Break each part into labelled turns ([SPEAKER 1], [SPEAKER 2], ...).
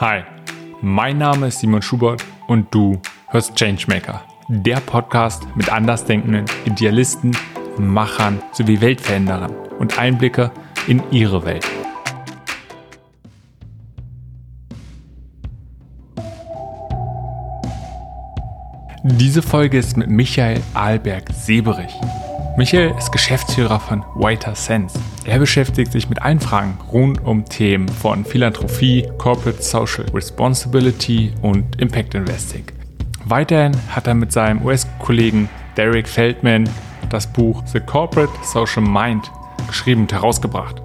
[SPEAKER 1] Hi, mein Name ist Simon Schubert und du hörst Changemaker, der Podcast mit andersdenkenden Idealisten, Machern sowie Weltveränderern und Einblicke in ihre Welt. Diese Folge ist mit Michael Ahlberg-Seberich. Michael ist Geschäftsführer von Whiter Sense. Er beschäftigt sich mit allen Fragen rund um Themen von Philanthropie, Corporate Social Responsibility und Impact Investing. Weiterhin hat er mit seinem US-Kollegen Derek Feldman das Buch The Corporate Social Mind geschrieben und herausgebracht.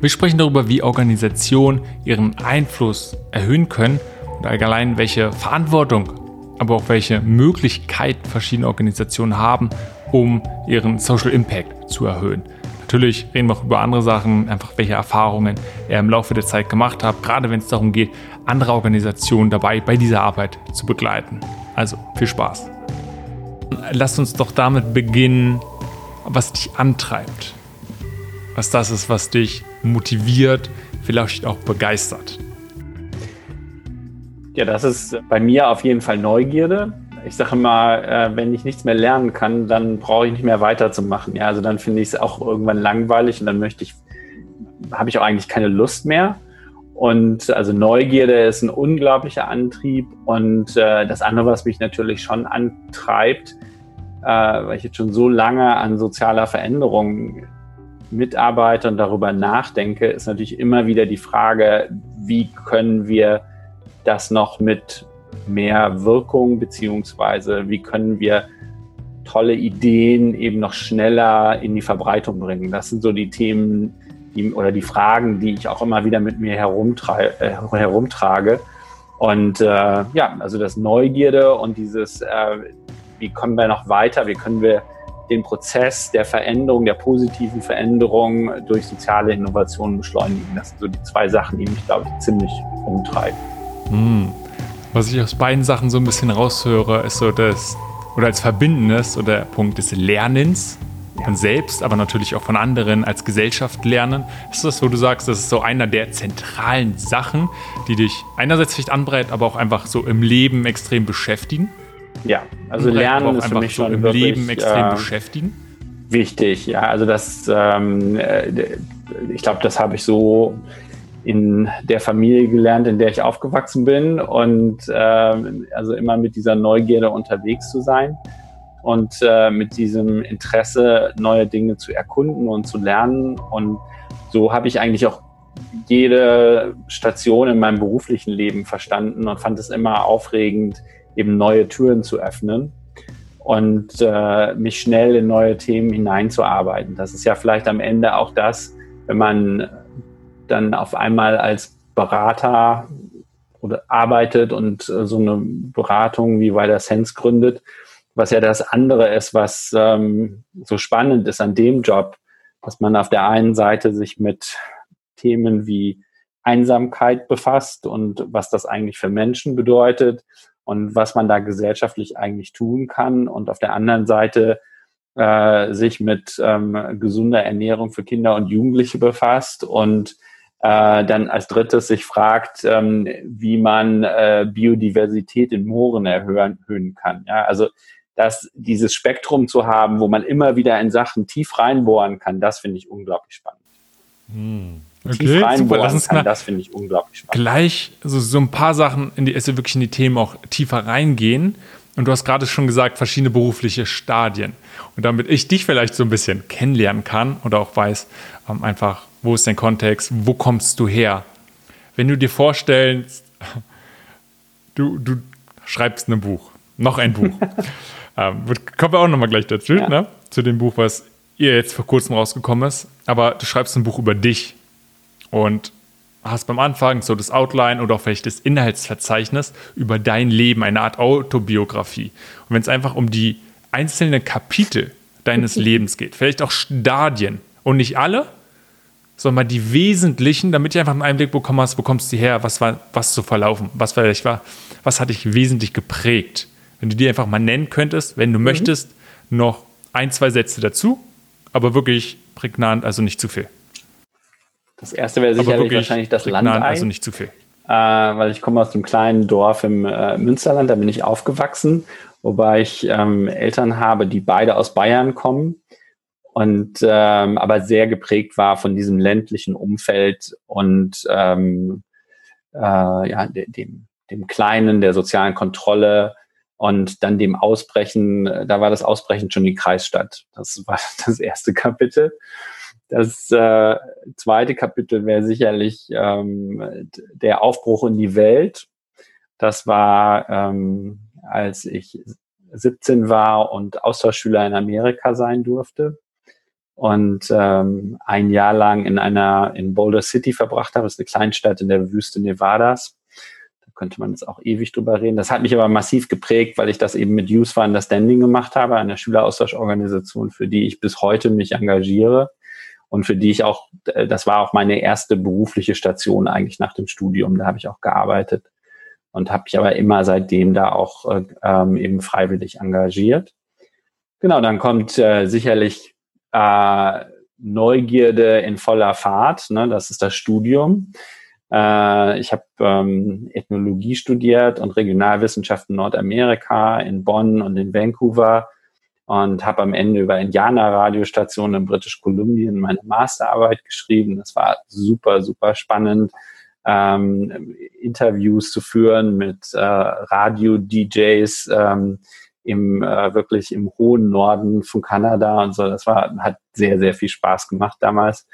[SPEAKER 1] Wir sprechen darüber, wie Organisationen ihren Einfluss erhöhen können und allgemein welche Verantwortung, aber auch welche Möglichkeiten verschiedene Organisationen haben, um ihren Social Impact zu erhöhen. Natürlich reden wir auch über andere Sachen, einfach welche Erfahrungen er im Laufe der Zeit gemacht hat, gerade wenn es darum geht, andere Organisationen dabei bei dieser Arbeit zu begleiten. Also viel Spaß. Lass uns doch damit beginnen, was dich antreibt. Was das ist, was dich motiviert, vielleicht auch begeistert.
[SPEAKER 2] Ja, das ist bei mir auf jeden Fall Neugierde ich sage mal, äh, wenn ich nichts mehr lernen kann, dann brauche ich nicht mehr weiterzumachen. Ja, also dann finde ich es auch irgendwann langweilig und dann möchte ich, habe ich auch eigentlich keine Lust mehr. Und also Neugierde ist ein unglaublicher Antrieb. Und äh, das andere, was mich natürlich schon antreibt, äh, weil ich jetzt schon so lange an sozialer Veränderung mitarbeite und darüber nachdenke, ist natürlich immer wieder die Frage, wie können wir das noch mit mehr Wirkung, beziehungsweise wie können wir tolle Ideen eben noch schneller in die Verbreitung bringen. Das sind so die Themen die, oder die Fragen, die ich auch immer wieder mit mir herumtrage. Äh, herumtrage. Und äh, ja, also das Neugierde und dieses, äh, wie kommen wir noch weiter, wie können wir den Prozess der Veränderung, der positiven Veränderung durch soziale Innovationen beschleunigen. Das sind so die zwei Sachen, die mich, glaube ich, ziemlich umtreiben.
[SPEAKER 1] Mm. Was ich aus beiden Sachen so ein bisschen raushöre, ist so das, oder als Verbindendes oder Punkt des Lernens von selbst, aber natürlich auch von anderen als Gesellschaft lernen. Ist das, wo du sagst, das ist so einer der zentralen Sachen, die dich einerseits vielleicht anbreitet, aber auch einfach so im Leben extrem beschäftigen?
[SPEAKER 2] Ja, also Lernen ist für mich schon
[SPEAKER 1] so im wirklich, Leben extrem äh, beschäftigen.
[SPEAKER 2] Wichtig, ja. Also das, ähm, äh, ich glaube, das habe ich so in der Familie gelernt, in der ich aufgewachsen bin und äh, also immer mit dieser Neugierde unterwegs zu sein und äh, mit diesem Interesse, neue Dinge zu erkunden und zu lernen. Und so habe ich eigentlich auch jede Station in meinem beruflichen Leben verstanden und fand es immer aufregend, eben neue Türen zu öffnen und äh, mich schnell in neue Themen hineinzuarbeiten. Das ist ja vielleicht am Ende auch das, wenn man dann auf einmal als Berater oder arbeitet und äh, so eine Beratung wie Wider Sense gründet, was ja das andere ist, was ähm, so spannend ist an dem Job, dass man auf der einen Seite sich mit Themen wie Einsamkeit befasst und was das eigentlich für Menschen bedeutet und was man da gesellschaftlich eigentlich tun kann und auf der anderen Seite äh, sich mit ähm, gesunder Ernährung für Kinder und Jugendliche befasst und äh, dann als drittes sich fragt, ähm, wie man äh, Biodiversität in Mooren erhöhen, erhöhen kann. Ja, also dass dieses Spektrum zu haben, wo man immer wieder in Sachen tief reinbohren kann, das finde ich unglaublich spannend.
[SPEAKER 1] Hm. Okay, tief reinbohren uns kann,
[SPEAKER 2] das finde ich unglaublich spannend.
[SPEAKER 1] Gleich so, so ein paar Sachen, in die also wirklich in die Themen auch tiefer reingehen. Und du hast gerade schon gesagt, verschiedene berufliche Stadien. Und damit ich dich vielleicht so ein bisschen kennenlernen kann oder auch weiß, ähm, einfach wo ist dein Kontext? Wo kommst du her? Wenn du dir vorstellst, du, du schreibst ein Buch, noch ein Buch. ähm, kommen wir auch nochmal gleich dazu, ja. ne? zu dem Buch, was ihr jetzt vor kurzem rausgekommen ist. Aber du schreibst ein Buch über dich und hast beim Anfang so das Outline oder auch vielleicht das Inhaltsverzeichnis über dein Leben, eine Art Autobiografie. Und wenn es einfach um die einzelnen Kapitel deines Lebens geht, vielleicht auch Stadien und nicht alle, sondern mal die wesentlichen, damit ich einfach einen Einblick bekommen hast, wo kommst du her, was war, was zu verlaufen, was vielleicht war, was hat dich wesentlich geprägt. Wenn du die einfach mal nennen könntest, wenn du mhm. möchtest, noch ein, zwei Sätze dazu, aber wirklich prägnant, also nicht zu viel.
[SPEAKER 2] Das erste wäre sicherlich wahrscheinlich das Land.
[SPEAKER 1] Also nicht zu viel.
[SPEAKER 2] äh, weil ich komme aus einem kleinen Dorf im äh, Münsterland, da bin ich aufgewachsen, wobei ich ähm, Eltern habe, die beide aus Bayern kommen und ähm, aber sehr geprägt war von diesem ländlichen Umfeld und ähm, äh, ja, de dem, dem Kleinen, der sozialen Kontrolle und dann dem Ausbrechen, da war das Ausbrechen schon die Kreisstadt. Das war das erste Kapitel. Das äh, zweite Kapitel wäre sicherlich ähm, der Aufbruch in die Welt. Das war, ähm, als ich 17 war und Austauschschüler in Amerika sein durfte und ähm, ein Jahr lang in einer in Boulder City verbracht habe. Das ist eine Kleinstadt in der Wüste Nevadas. Da könnte man jetzt auch ewig drüber reden. Das hat mich aber massiv geprägt, weil ich das eben mit Youth for Understanding gemacht habe, einer Schüleraustauschorganisation, für die ich bis heute mich engagiere und für die ich auch, äh, das war auch meine erste berufliche Station eigentlich nach dem Studium. Da habe ich auch gearbeitet und habe mich aber immer seitdem da auch äh, ähm, eben freiwillig engagiert. Genau, dann kommt äh, sicherlich äh, Neugierde in voller Fahrt. Ne? Das ist das Studium. Äh, ich habe ähm, Ethnologie studiert und Regionalwissenschaften Nordamerika in Bonn und in Vancouver und habe am Ende über Indianer-Radiostationen in British Columbia meine Masterarbeit geschrieben. Das war super, super spannend, ähm, Interviews zu führen mit äh, Radio-DJs ähm, im äh, wirklich im hohen Norden von Kanada und so. Das war hat sehr, sehr viel Spaß gemacht damals.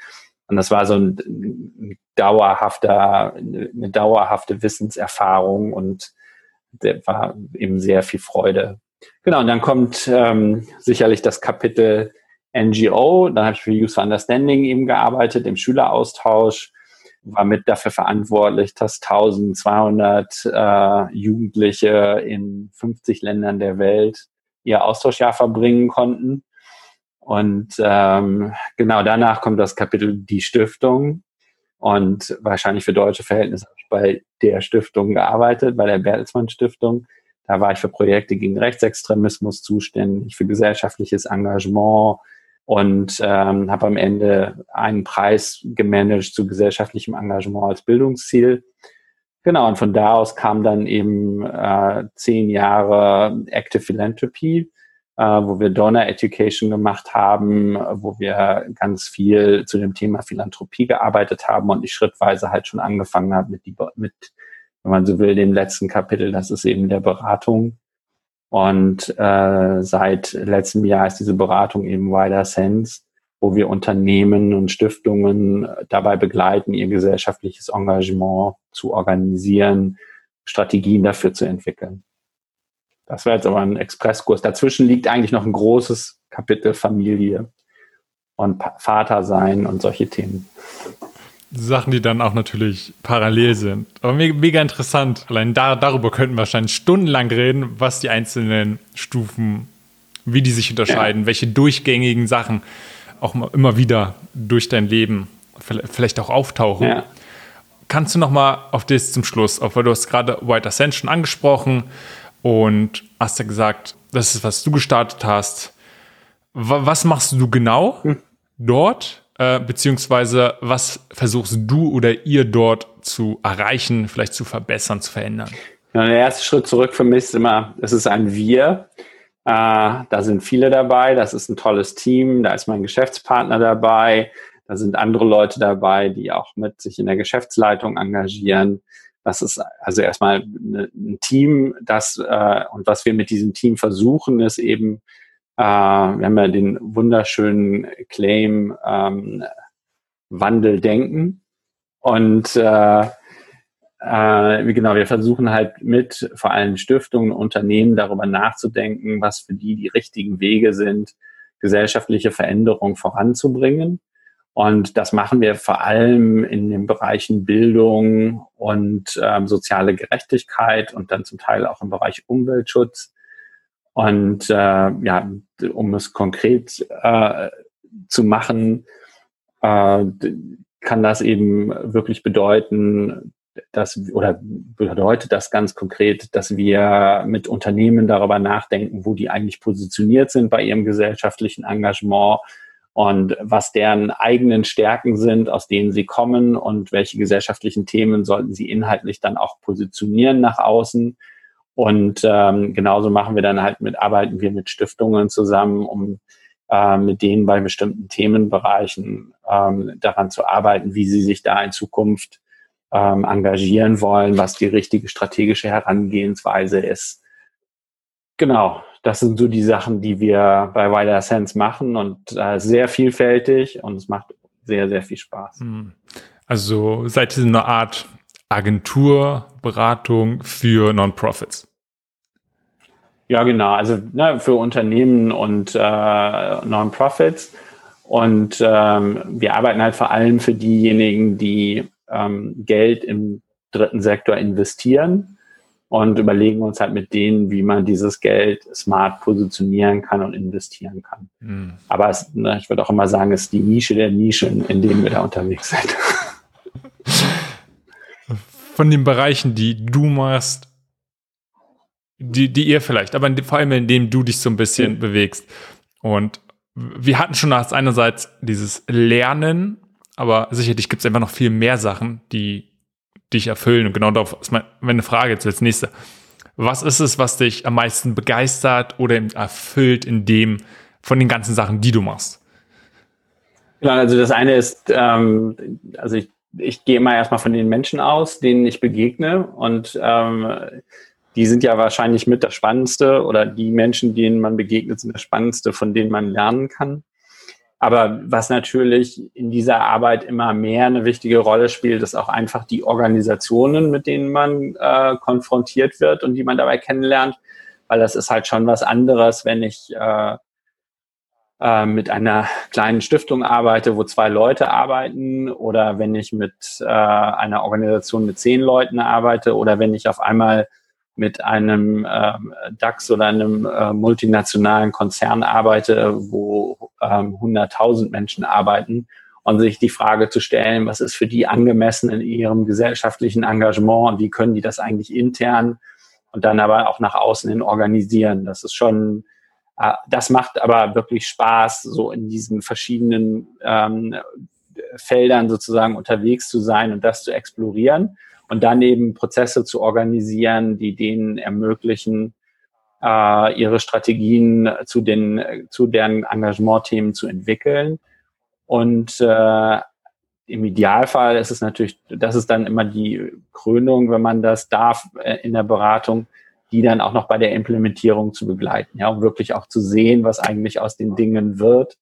[SPEAKER 2] Und das war so ein, ein dauerhafter, eine dauerhafte Wissenserfahrung und der war eben sehr viel Freude Genau, und dann kommt ähm, sicherlich das Kapitel NGO. Dann habe ich für Youth for Understanding eben gearbeitet, im Schüleraustausch, war mit dafür verantwortlich, dass 1200 äh, Jugendliche in 50 Ländern der Welt ihr Austauschjahr verbringen konnten. Und ähm, genau danach kommt das Kapitel Die Stiftung. Und wahrscheinlich für deutsche Verhältnisse habe ich bei der Stiftung gearbeitet, bei der Bertelsmann Stiftung. Da war ich für Projekte gegen Rechtsextremismus zuständig, für gesellschaftliches Engagement und ähm, habe am Ende einen Preis gemanagt zu gesellschaftlichem Engagement als Bildungsziel. Genau, und von da aus kam dann eben äh, zehn Jahre Active Philanthropy, äh, wo wir Donor Education gemacht haben, wo wir ganz viel zu dem Thema Philanthropie gearbeitet haben und ich schrittweise halt schon angefangen habe mit, die, mit wenn man so will, dem letzten Kapitel, das ist eben der Beratung. Und äh, seit letztem Jahr ist diese Beratung eben Wider Sense, wo wir Unternehmen und Stiftungen dabei begleiten, ihr gesellschaftliches Engagement zu organisieren, Strategien dafür zu entwickeln. Das wäre jetzt aber ein Expresskurs. Dazwischen liegt eigentlich noch ein großes Kapitel Familie und Vater sein und solche Themen.
[SPEAKER 1] Sachen, die dann auch natürlich parallel sind. Aber mega, interessant. Allein da, darüber könnten wir wahrscheinlich stundenlang reden, was die einzelnen Stufen, wie die sich unterscheiden, welche durchgängigen Sachen auch immer wieder durch dein Leben vielleicht auch auftauchen. Ja. Kannst du noch mal auf das zum Schluss, auch weil du hast gerade White Ascension angesprochen und hast ja gesagt, das ist, was du gestartet hast. Was machst du genau hm. dort? Äh, beziehungsweise was versuchst du oder ihr dort zu erreichen, vielleicht zu verbessern, zu verändern?
[SPEAKER 2] Ja, der erste Schritt zurück für mich ist immer, es ist ein Wir. Äh, da sind viele dabei, das ist ein tolles Team, da ist mein Geschäftspartner dabei, da sind andere Leute dabei, die auch mit sich in der Geschäftsleitung engagieren. Das ist also erstmal ein Team, das äh, und was wir mit diesem Team versuchen, ist eben äh, wir haben ja den wunderschönen Claim ähm, Wandel denken. Und äh, äh, genau, wir versuchen halt mit vor allem Stiftungen, Unternehmen darüber nachzudenken, was für die die richtigen Wege sind, gesellschaftliche Veränderung voranzubringen. Und das machen wir vor allem in den Bereichen Bildung und ähm, soziale Gerechtigkeit und dann zum Teil auch im Bereich Umweltschutz. Und äh, ja, um es konkret äh, zu machen, äh, kann das eben wirklich bedeuten, dass oder bedeutet das ganz konkret, dass wir mit Unternehmen darüber nachdenken, wo die eigentlich positioniert sind bei ihrem gesellschaftlichen Engagement und was deren eigenen Stärken sind, aus denen sie kommen und welche gesellschaftlichen Themen sollten sie inhaltlich dann auch positionieren nach außen. Und ähm, genauso machen wir dann halt mit, arbeiten wir mit Stiftungen zusammen, um äh, mit denen bei bestimmten Themenbereichen ähm, daran zu arbeiten, wie sie sich da in Zukunft ähm, engagieren wollen, was die richtige strategische Herangehensweise ist. Genau, das sind so die Sachen, die wir bei Wider Sense machen und äh, sehr vielfältig und es macht sehr, sehr viel Spaß. Hm.
[SPEAKER 1] Also seid ihr eine Art Agenturberatung für Non-Profits?
[SPEAKER 2] Ja, genau. Also ne, für Unternehmen und äh, Non-Profits. Und ähm, wir arbeiten halt vor allem für diejenigen, die ähm, Geld im dritten Sektor investieren und überlegen uns halt mit denen, wie man dieses Geld smart positionieren kann und investieren kann. Mhm. Aber es, ne, ich würde auch immer sagen, es ist die Nische der Nischen, in denen wir da unterwegs sind.
[SPEAKER 1] Von den Bereichen, die du machst, die, die ihr vielleicht, aber vor allem in dem du dich so ein bisschen mhm. bewegst. Und wir hatten schon einerseits dieses Lernen, aber sicherlich gibt es einfach noch viel mehr Sachen, die dich erfüllen. Und genau darauf ist meine Frage jetzt als nächste. Was ist es, was dich am meisten begeistert oder erfüllt in dem, von den ganzen Sachen, die du machst?
[SPEAKER 2] Ja, also das eine ist, ähm, also ich, ich gehe immer erstmal von den Menschen aus, denen ich begegne und ähm, die sind ja wahrscheinlich mit das Spannendste oder die Menschen, denen man begegnet, sind das Spannendste, von denen man lernen kann. Aber was natürlich in dieser Arbeit immer mehr eine wichtige Rolle spielt, ist auch einfach die Organisationen, mit denen man äh, konfrontiert wird und die man dabei kennenlernt. Weil das ist halt schon was anderes, wenn ich äh, äh, mit einer kleinen Stiftung arbeite, wo zwei Leute arbeiten, oder wenn ich mit äh, einer Organisation mit zehn Leuten arbeite, oder wenn ich auf einmal mit einem äh, DAX oder einem äh, multinationalen Konzern arbeite, wo ähm, 100.000 Menschen arbeiten und sich die Frage zu stellen, was ist für die angemessen in ihrem gesellschaftlichen Engagement und wie können die das eigentlich intern und dann aber auch nach außen hin organisieren. Das ist schon, das macht aber wirklich Spaß, so in diesen verschiedenen ähm, Feldern sozusagen unterwegs zu sein und das zu explorieren und dann eben Prozesse zu organisieren, die denen ermöglichen, äh, ihre Strategien zu den zu deren Engagementthemen zu entwickeln. Und äh, im Idealfall ist es natürlich, das ist dann immer die Krönung, wenn man das darf äh, in der Beratung, die dann auch noch bei der Implementierung zu begleiten, ja, um wirklich auch zu sehen, was eigentlich aus den Dingen wird,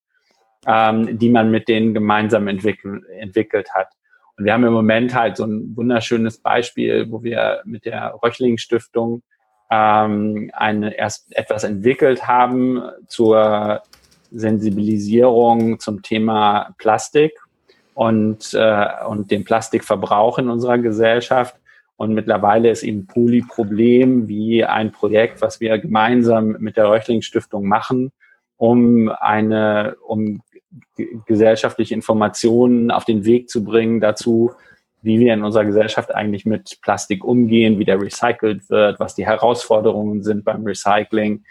[SPEAKER 2] ähm, die man mit denen gemeinsam entwickelt, entwickelt hat. Und wir haben im Moment halt so ein wunderschönes Beispiel, wo wir mit der Röchling Stiftung ähm, eine, erst etwas entwickelt haben zur Sensibilisierung zum Thema Plastik und, äh, und dem Plastikverbrauch in unserer Gesellschaft. Und mittlerweile ist eben Polyproblem wie ein Projekt, was wir gemeinsam mit der Röchling Stiftung machen, um eine, um gesellschaftliche Informationen auf den Weg zu bringen dazu, wie wir in unserer Gesellschaft eigentlich mit Plastik umgehen, wie der recycelt wird, was die Herausforderungen sind beim Recycling.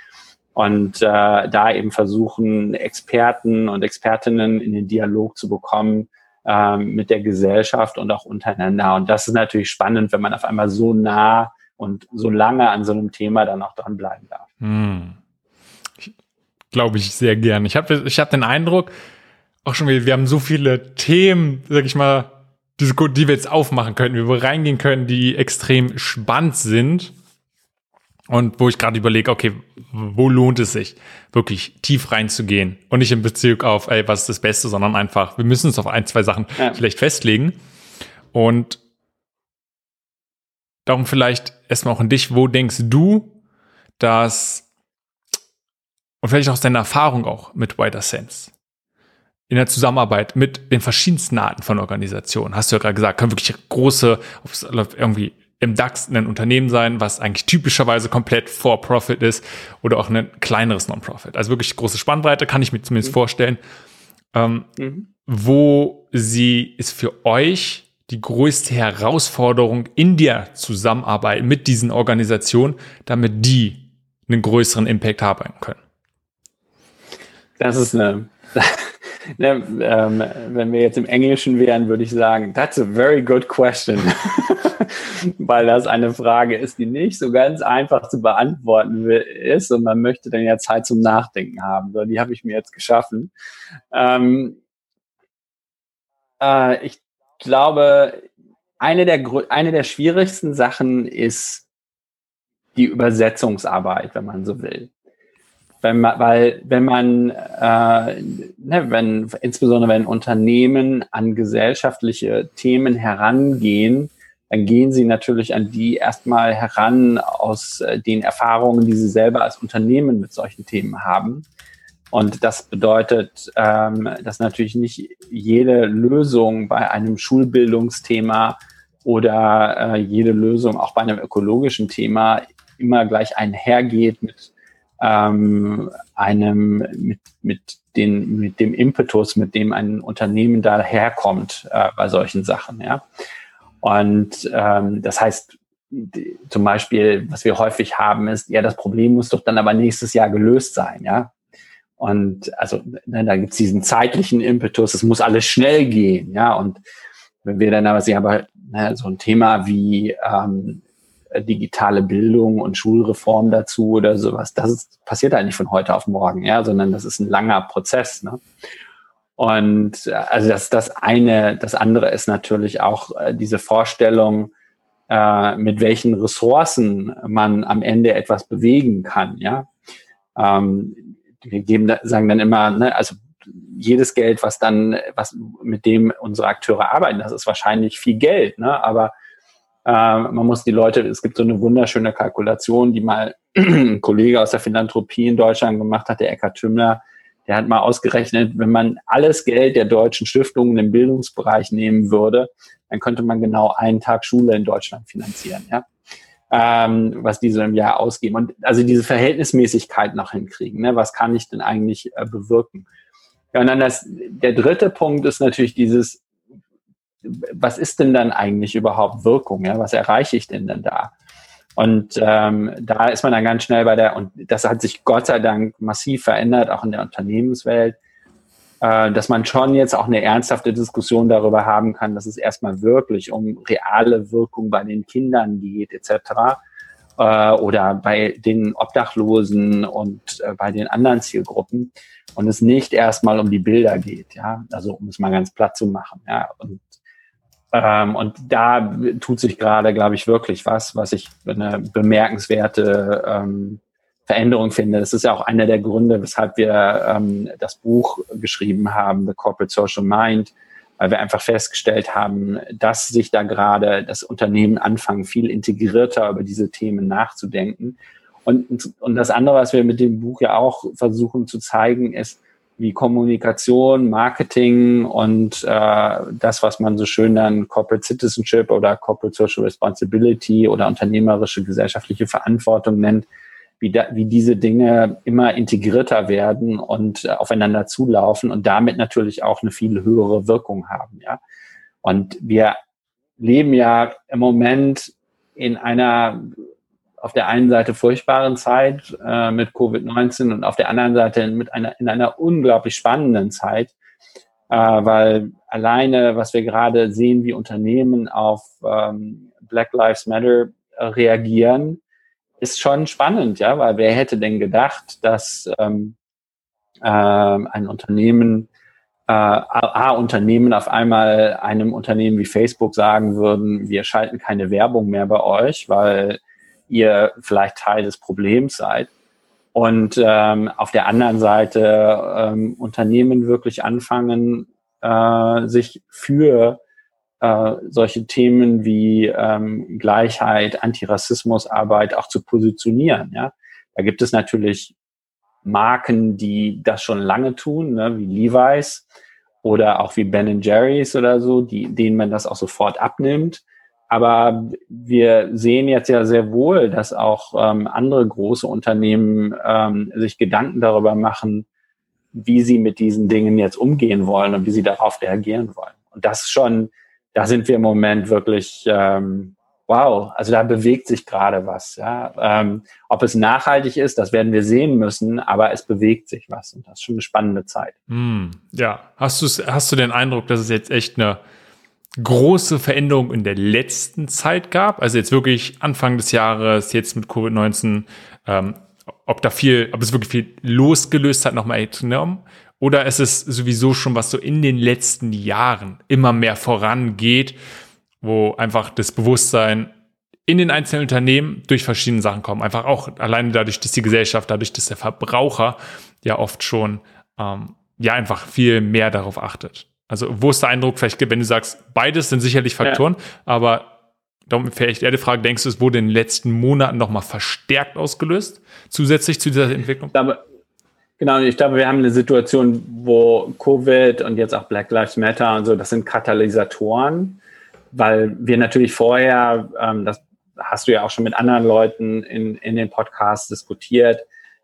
[SPEAKER 2] Und äh, da eben versuchen, Experten und Expertinnen in den Dialog zu bekommen äh, mit der Gesellschaft und auch untereinander. Und das ist natürlich spannend, wenn man auf einmal so nah und so lange an so einem Thema dann auch dranbleiben darf. Hm.
[SPEAKER 1] Glaube ich sehr gern. Ich habe ich hab den Eindruck, auch schon wir haben so viele Themen, sag ich mal, die wir jetzt aufmachen könnten, wie wir reingehen können, die extrem spannend sind. Und wo ich gerade überlege, okay, wo lohnt es sich, wirklich tief reinzugehen und nicht in Bezug auf, ey, was ist das Beste, sondern einfach, wir müssen uns auf ein, zwei Sachen ja. vielleicht festlegen. Und darum vielleicht erstmal auch an dich, wo denkst du, dass und vielleicht auch aus deiner Erfahrung auch mit Wider Sense. In der Zusammenarbeit mit den verschiedensten Arten von Organisationen. Hast du ja gerade gesagt, können wirklich große, irgendwie im DAX ein Unternehmen sein, was eigentlich typischerweise komplett for Profit ist oder auch ein kleineres Non-Profit. Also wirklich große Spannbreite, kann ich mir zumindest mhm. vorstellen. Ähm, mhm. Wo sie ist für euch die größte Herausforderung in der Zusammenarbeit mit diesen Organisationen, damit die einen größeren Impact haben können?
[SPEAKER 2] Das ist eine, ne, ähm, wenn wir jetzt im Englischen wären, würde ich sagen, that's a very good question. Weil das eine Frage ist, die nicht so ganz einfach zu beantworten ist und man möchte dann ja Zeit zum Nachdenken haben. So, die habe ich mir jetzt geschaffen. Ähm, äh, ich glaube, eine der, eine der schwierigsten Sachen ist die Übersetzungsarbeit, wenn man so will. Wenn man, weil wenn man, äh, ne, wenn insbesondere wenn Unternehmen an gesellschaftliche Themen herangehen, dann gehen sie natürlich an die erstmal heran aus äh, den Erfahrungen, die sie selber als Unternehmen mit solchen Themen haben. Und das bedeutet, ähm, dass natürlich nicht jede Lösung bei einem Schulbildungsthema oder äh, jede Lösung auch bei einem ökologischen Thema immer gleich einhergeht mit ähm, einem mit, mit, den, mit dem Impetus, mit dem ein Unternehmen daherkommt äh, bei solchen Sachen. Ja. Und ähm, das heißt, zum Beispiel, was wir häufig haben, ist, ja, das Problem muss doch dann aber nächstes Jahr gelöst sein, ja. Und also ne, da gibt's diesen zeitlichen Impetus, es muss alles schnell gehen, ja. Und wenn wir dann aber sehen, aber ne, so ein Thema wie ähm, äh, digitale Bildung und Schulreform dazu oder sowas. Das ist, passiert eigentlich von heute auf morgen, ja, sondern das ist ein langer Prozess. Ne? Und äh, also das das eine, das andere ist natürlich auch äh, diese Vorstellung, äh, mit welchen Ressourcen man am Ende etwas bewegen kann, ja. Ähm, wir geben, sagen dann immer, ne, also jedes Geld, was dann, was mit dem unsere Akteure arbeiten, das ist wahrscheinlich viel Geld, ne? Aber äh, man muss die Leute, es gibt so eine wunderschöne Kalkulation, die mal ein Kollege aus der Philanthropie in Deutschland gemacht hat, der Eckhard Tümmler, der hat mal ausgerechnet, wenn man alles Geld der deutschen Stiftungen im Bildungsbereich nehmen würde, dann könnte man genau einen Tag Schule in Deutschland finanzieren, ja. Ähm, was die so im Jahr ausgeben. Und also diese Verhältnismäßigkeit noch hinkriegen. Ne? Was kann ich denn eigentlich äh, bewirken? Ja, und dann das, der dritte Punkt ist natürlich dieses, was ist denn dann eigentlich überhaupt Wirkung? Ja? Was erreiche ich denn dann da? Und ähm, da ist man dann ganz schnell bei der, und das hat sich Gott sei Dank massiv verändert, auch in der Unternehmenswelt, äh, dass man schon jetzt auch eine ernsthafte Diskussion darüber haben kann, dass es erstmal wirklich um reale Wirkung bei den Kindern geht, etc. Äh, oder bei den Obdachlosen und äh, bei den anderen Zielgruppen und es nicht erstmal um die Bilder geht, ja, also um es mal ganz platt zu machen, ja, und ähm, und da tut sich gerade, glaube ich, wirklich was, was ich eine bemerkenswerte ähm, Veränderung finde. Das ist ja auch einer der Gründe, weshalb wir ähm, das Buch geschrieben haben, The Corporate Social Mind, weil wir einfach festgestellt haben, dass sich da gerade das Unternehmen anfangen, viel integrierter über diese Themen nachzudenken. Und, und das andere, was wir mit dem Buch ja auch versuchen zu zeigen, ist, wie Kommunikation, Marketing und äh, das, was man so schön dann Corporate Citizenship oder Corporate Social Responsibility oder unternehmerische gesellschaftliche Verantwortung nennt, wie, da, wie diese Dinge immer integrierter werden und äh, aufeinander zulaufen und damit natürlich auch eine viel höhere Wirkung haben. Ja? Und wir leben ja im Moment in einer auf der einen Seite furchtbaren Zeit äh, mit Covid-19 und auf der anderen Seite mit einer, in einer unglaublich spannenden Zeit, äh, weil alleine, was wir gerade sehen, wie Unternehmen auf ähm, Black Lives Matter reagieren, ist schon spannend, ja, weil wer hätte denn gedacht, dass ähm, äh, ein Unternehmen, äh, A, Unternehmen auf einmal einem Unternehmen wie Facebook sagen würden, wir schalten keine Werbung mehr bei euch, weil ihr vielleicht Teil des Problems seid. Und ähm, auf der anderen Seite ähm, Unternehmen wirklich anfangen, äh, sich für äh, solche Themen wie ähm, Gleichheit, Antirassismusarbeit auch zu positionieren. Ja? Da gibt es natürlich Marken, die das schon lange tun, ne, wie Levi's oder auch wie Ben Jerry's oder so, die, denen man das auch sofort abnimmt. Aber wir sehen jetzt ja sehr wohl, dass auch ähm, andere große Unternehmen ähm, sich Gedanken darüber machen, wie sie mit diesen Dingen jetzt umgehen wollen und wie sie darauf reagieren wollen. Und das schon, da sind wir im Moment wirklich ähm, wow, also da bewegt sich gerade was. Ja? Ähm, ob es nachhaltig ist, das werden wir sehen müssen, aber es bewegt sich was und das ist schon eine spannende Zeit.
[SPEAKER 1] Mm, ja, hast, hast du den Eindruck, dass es jetzt echt eine große Veränderung in der letzten Zeit gab? Also jetzt wirklich Anfang des Jahres, jetzt mit Covid-19, ähm, ob da viel, ob es wirklich viel losgelöst hat, nochmal enorm? Oder ist es sowieso schon, was so in den letzten Jahren immer mehr vorangeht, wo einfach das Bewusstsein in den einzelnen Unternehmen durch verschiedene Sachen kommen. Einfach auch alleine dadurch, dass die Gesellschaft, dadurch, dass der Verbraucher ja oft schon ähm, ja einfach viel mehr darauf achtet. Also wo ist der Eindruck vielleicht, wenn du sagst, beides sind sicherlich Faktoren, ja. aber darum vielleicht eher die Frage, denkst du, es wurde in den letzten Monaten nochmal verstärkt ausgelöst, zusätzlich zu dieser Entwicklung?
[SPEAKER 2] Ich glaube, genau, ich glaube, wir haben eine Situation, wo Covid und jetzt auch Black Lives Matter und so, das sind Katalysatoren, weil wir natürlich vorher, ähm, das hast du ja auch schon mit anderen Leuten in, in den Podcasts diskutiert,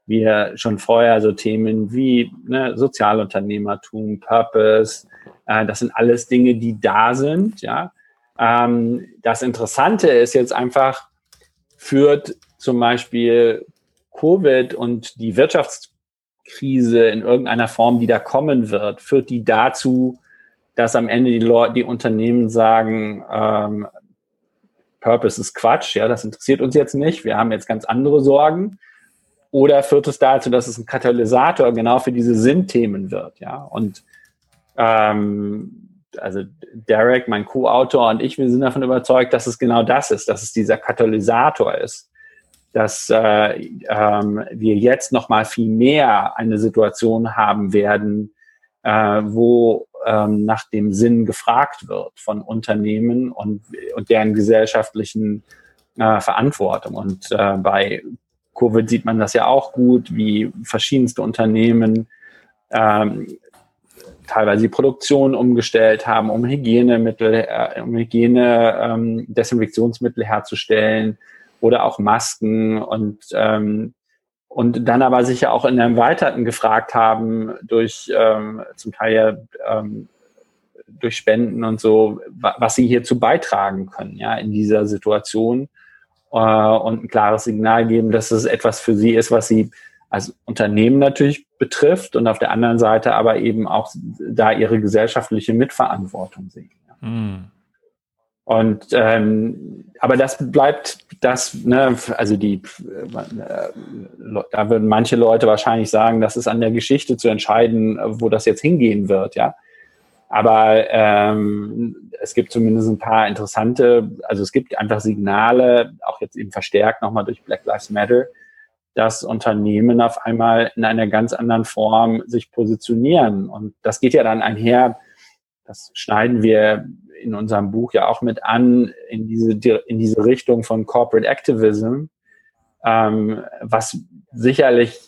[SPEAKER 2] wir schon vorher so Themen wie ne, Sozialunternehmertum, Purpose, äh, das sind alles Dinge, die da sind. Ja, ähm, das Interessante ist jetzt einfach, führt zum Beispiel Covid und die Wirtschaftskrise in irgendeiner Form, die da kommen wird, führt die dazu, dass am Ende die Leute, die Unternehmen sagen, ähm, Purpose ist Quatsch, ja, das interessiert uns jetzt nicht, wir haben jetzt ganz andere Sorgen. Oder führt es dazu, dass es ein Katalysator genau für diese Sinnthemen wird, ja? Und ähm, also Derek, mein Co-Autor und ich, wir sind davon überzeugt, dass es genau das ist, dass es dieser Katalysator ist, dass äh, ähm, wir jetzt noch mal viel mehr eine Situation haben werden, äh, wo ähm, nach dem Sinn gefragt wird von Unternehmen und, und deren gesellschaftlichen äh, Verantwortung. Und äh, bei Covid sieht man das ja auch gut, wie verschiedenste Unternehmen ähm, teilweise die Produktion umgestellt haben, um Hygienemittel, äh, um Hygiene, ähm, Desinfektionsmittel herzustellen oder auch Masken und ähm, und dann aber sich ja auch in einem Erweiterten gefragt haben, durch ähm, zum Teil ja ähm, durch Spenden und so, was sie hierzu beitragen können, ja, in dieser Situation äh, und ein klares Signal geben, dass es etwas für sie ist, was sie als Unternehmen natürlich betrifft und auf der anderen Seite aber eben auch da ihre gesellschaftliche Mitverantwortung sehen. Mm. Und ähm, aber das bleibt das, ne, also die, äh, da würden manche Leute wahrscheinlich sagen, das ist an der Geschichte zu entscheiden, wo das jetzt hingehen wird, ja. Aber ähm, es gibt zumindest ein paar interessante, also es gibt einfach Signale, auch jetzt eben verstärkt nochmal durch Black Lives Matter, dass Unternehmen auf einmal in einer ganz anderen Form sich positionieren. Und das geht ja dann einher, das schneiden wir in unserem Buch ja auch mit an, in diese, in diese Richtung von Corporate Activism, ähm, was sicherlich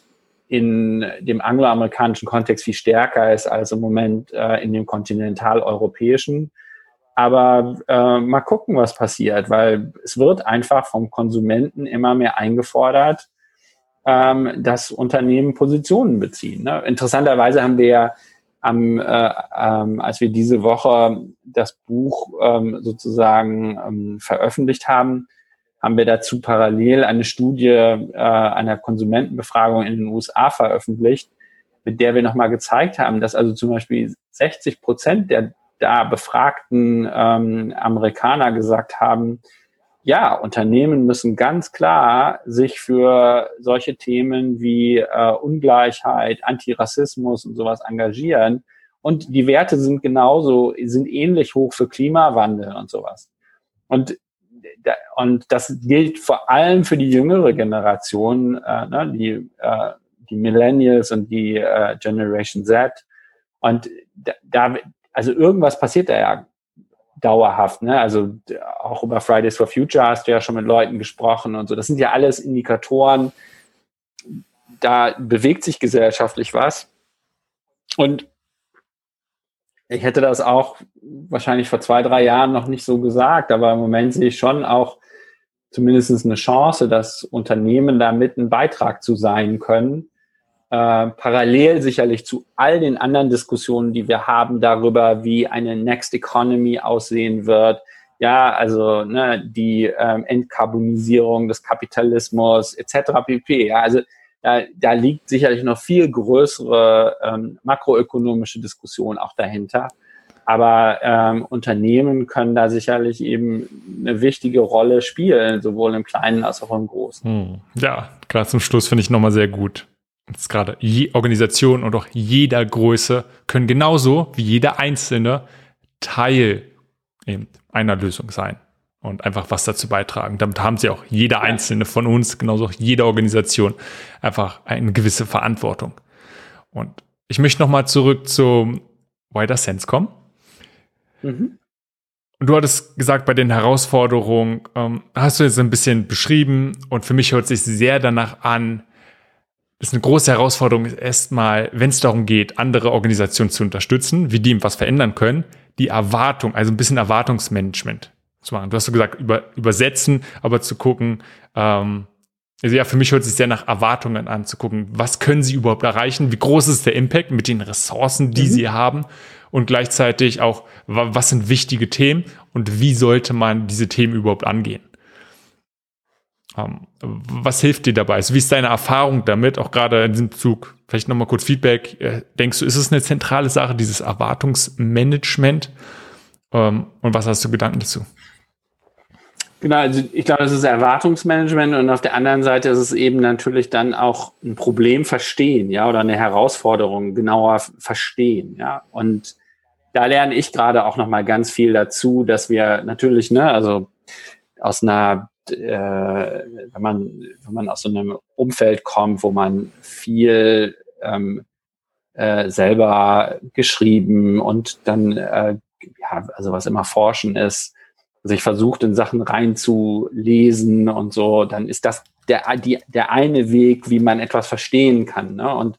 [SPEAKER 2] in dem angloamerikanischen Kontext viel stärker ist als im Moment äh, in dem kontinentaleuropäischen. Aber äh, mal gucken, was passiert, weil es wird einfach vom Konsumenten immer mehr eingefordert, ähm, dass Unternehmen Positionen beziehen. Ne? Interessanterweise haben wir ja am, äh, ähm, als wir diese Woche das Buch ähm, sozusagen ähm, veröffentlicht haben, haben wir dazu parallel eine Studie äh, einer Konsumentenbefragung in den USA veröffentlicht, mit der wir nochmal gezeigt haben, dass also zum Beispiel 60 Prozent der da befragten ähm, Amerikaner gesagt haben, ja, Unternehmen müssen ganz klar sich für solche Themen wie äh, Ungleichheit, Antirassismus und sowas engagieren. Und die Werte sind genauso, sind ähnlich hoch für Klimawandel und sowas. Und und das gilt vor allem für die jüngere Generation, äh, ne, die, äh, die Millennials und die äh, Generation Z. Und da, also irgendwas passiert da ja dauerhaft. Ne? Also auch über Fridays for Future hast du ja schon mit Leuten gesprochen und so. Das sind ja alles Indikatoren. Da bewegt sich gesellschaftlich was. Und ich hätte das auch wahrscheinlich vor zwei, drei Jahren noch nicht so gesagt, aber im Moment sehe ich schon auch zumindest eine Chance, dass Unternehmen damit einen Beitrag zu sein können. Äh, parallel sicherlich zu all den anderen Diskussionen, die wir haben darüber, wie eine Next Economy aussehen wird, ja, also ne, die ähm, Entkarbonisierung des Kapitalismus etc. pp. Ja, also da, da liegt sicherlich noch viel größere ähm, makroökonomische Diskussion auch dahinter. Aber ähm, Unternehmen können da sicherlich eben eine wichtige Rolle spielen, sowohl im Kleinen als auch im Großen. Hm.
[SPEAKER 1] Ja, gerade zum Schluss finde ich nochmal sehr gut. Jetzt gerade je Organisation und auch jeder Größe können genauso wie jeder einzelne Teil eben einer Lösung sein und einfach was dazu beitragen. Damit haben sie auch jeder einzelne von uns, genauso auch jede Organisation, einfach eine gewisse Verantwortung. Und ich möchte nochmal zurück zum Wider Sense kommen. Mhm. Und du hattest gesagt, bei den Herausforderungen ähm, hast du jetzt ein bisschen beschrieben und für mich hört sich sehr danach an, ist eine große Herausforderung ist erstmal, wenn es darum geht, andere Organisationen zu unterstützen, wie die was verändern können, die Erwartung, also ein bisschen Erwartungsmanagement zu machen. Du hast so gesagt, über, übersetzen, aber zu gucken, ähm, also ja, für mich hört sich sehr nach Erwartungen an, zu gucken, was können sie überhaupt erreichen, wie groß ist der Impact mit den Ressourcen, die mhm. sie haben und gleichzeitig auch, was sind wichtige Themen und wie sollte man diese Themen überhaupt angehen. Ähm, was hilft dir dabei? Also wie ist deine Erfahrung damit, auch gerade in diesem Zug? Vielleicht nochmal kurz Feedback. Äh, denkst du, ist es eine zentrale Sache, dieses Erwartungsmanagement? Ähm, und was hast du Gedanken dazu?
[SPEAKER 2] Genau, also ich glaube, es ist Erwartungsmanagement und auf der anderen Seite ist es eben natürlich dann auch ein Problem verstehen, ja, oder eine Herausforderung genauer verstehen, ja. Und da lerne ich gerade auch nochmal ganz viel dazu, dass wir natürlich, ne, also aus einer, wenn man, wenn man aus so einem Umfeld kommt, wo man viel ähm, äh, selber geschrieben und dann, äh, ja, also was immer Forschen ist, sich versucht, in Sachen reinzulesen und so, dann ist das der, die, der eine Weg, wie man etwas verstehen kann. Ne? Und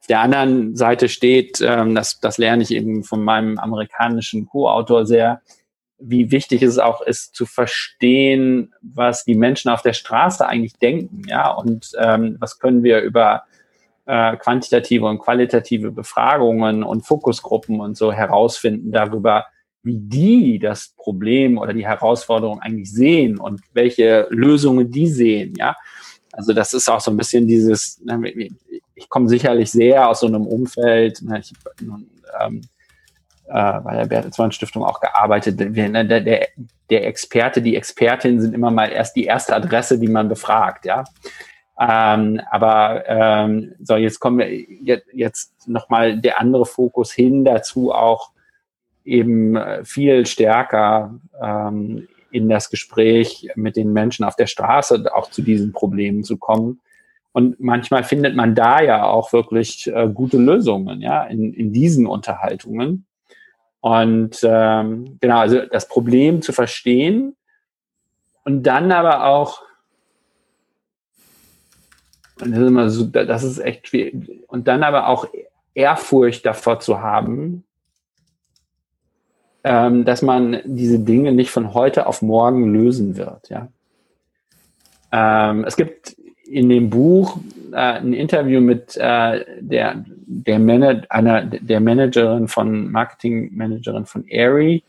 [SPEAKER 2] auf der anderen Seite steht, ähm, das, das lerne ich eben von meinem amerikanischen Co-Autor sehr, wie wichtig es auch ist, zu verstehen, was die Menschen auf der Straße eigentlich denken, ja, und ähm, was können wir über äh, quantitative und qualitative Befragungen und Fokusgruppen und so herausfinden darüber, wie die das Problem oder die Herausforderung eigentlich sehen und welche Lösungen die sehen, ja. Also das ist auch so ein bisschen dieses, ne, ich komme sicherlich sehr aus so einem Umfeld, ne, ich ähm, äh, bei der Bertelsmann Stiftung auch gearbeitet. Ne, der, der, der Experte, die Expertin sind immer mal erst die erste Adresse, die man befragt, ja. Ähm, aber ähm, so, jetzt kommen wir jetzt, jetzt nochmal der andere Fokus hin dazu auch eben äh, viel stärker ähm, in das Gespräch mit den Menschen auf der Straße auch zu diesen Problemen zu kommen. Und manchmal findet man da ja auch wirklich äh, gute Lösungen, ja, in, in diesen Unterhaltungen. Und ähm, genau, also das Problem zu verstehen und dann aber auch, und das ist immer so, das ist echt schwierig, und dann aber auch Ehrfurcht davor zu haben, ähm, dass man diese Dinge nicht von heute auf morgen lösen wird. Ja? Ähm, es gibt in dem Buch äh, ein Interview mit äh, der, der, Mana einer, der Managerin von, Marketingmanagerin von Aerie.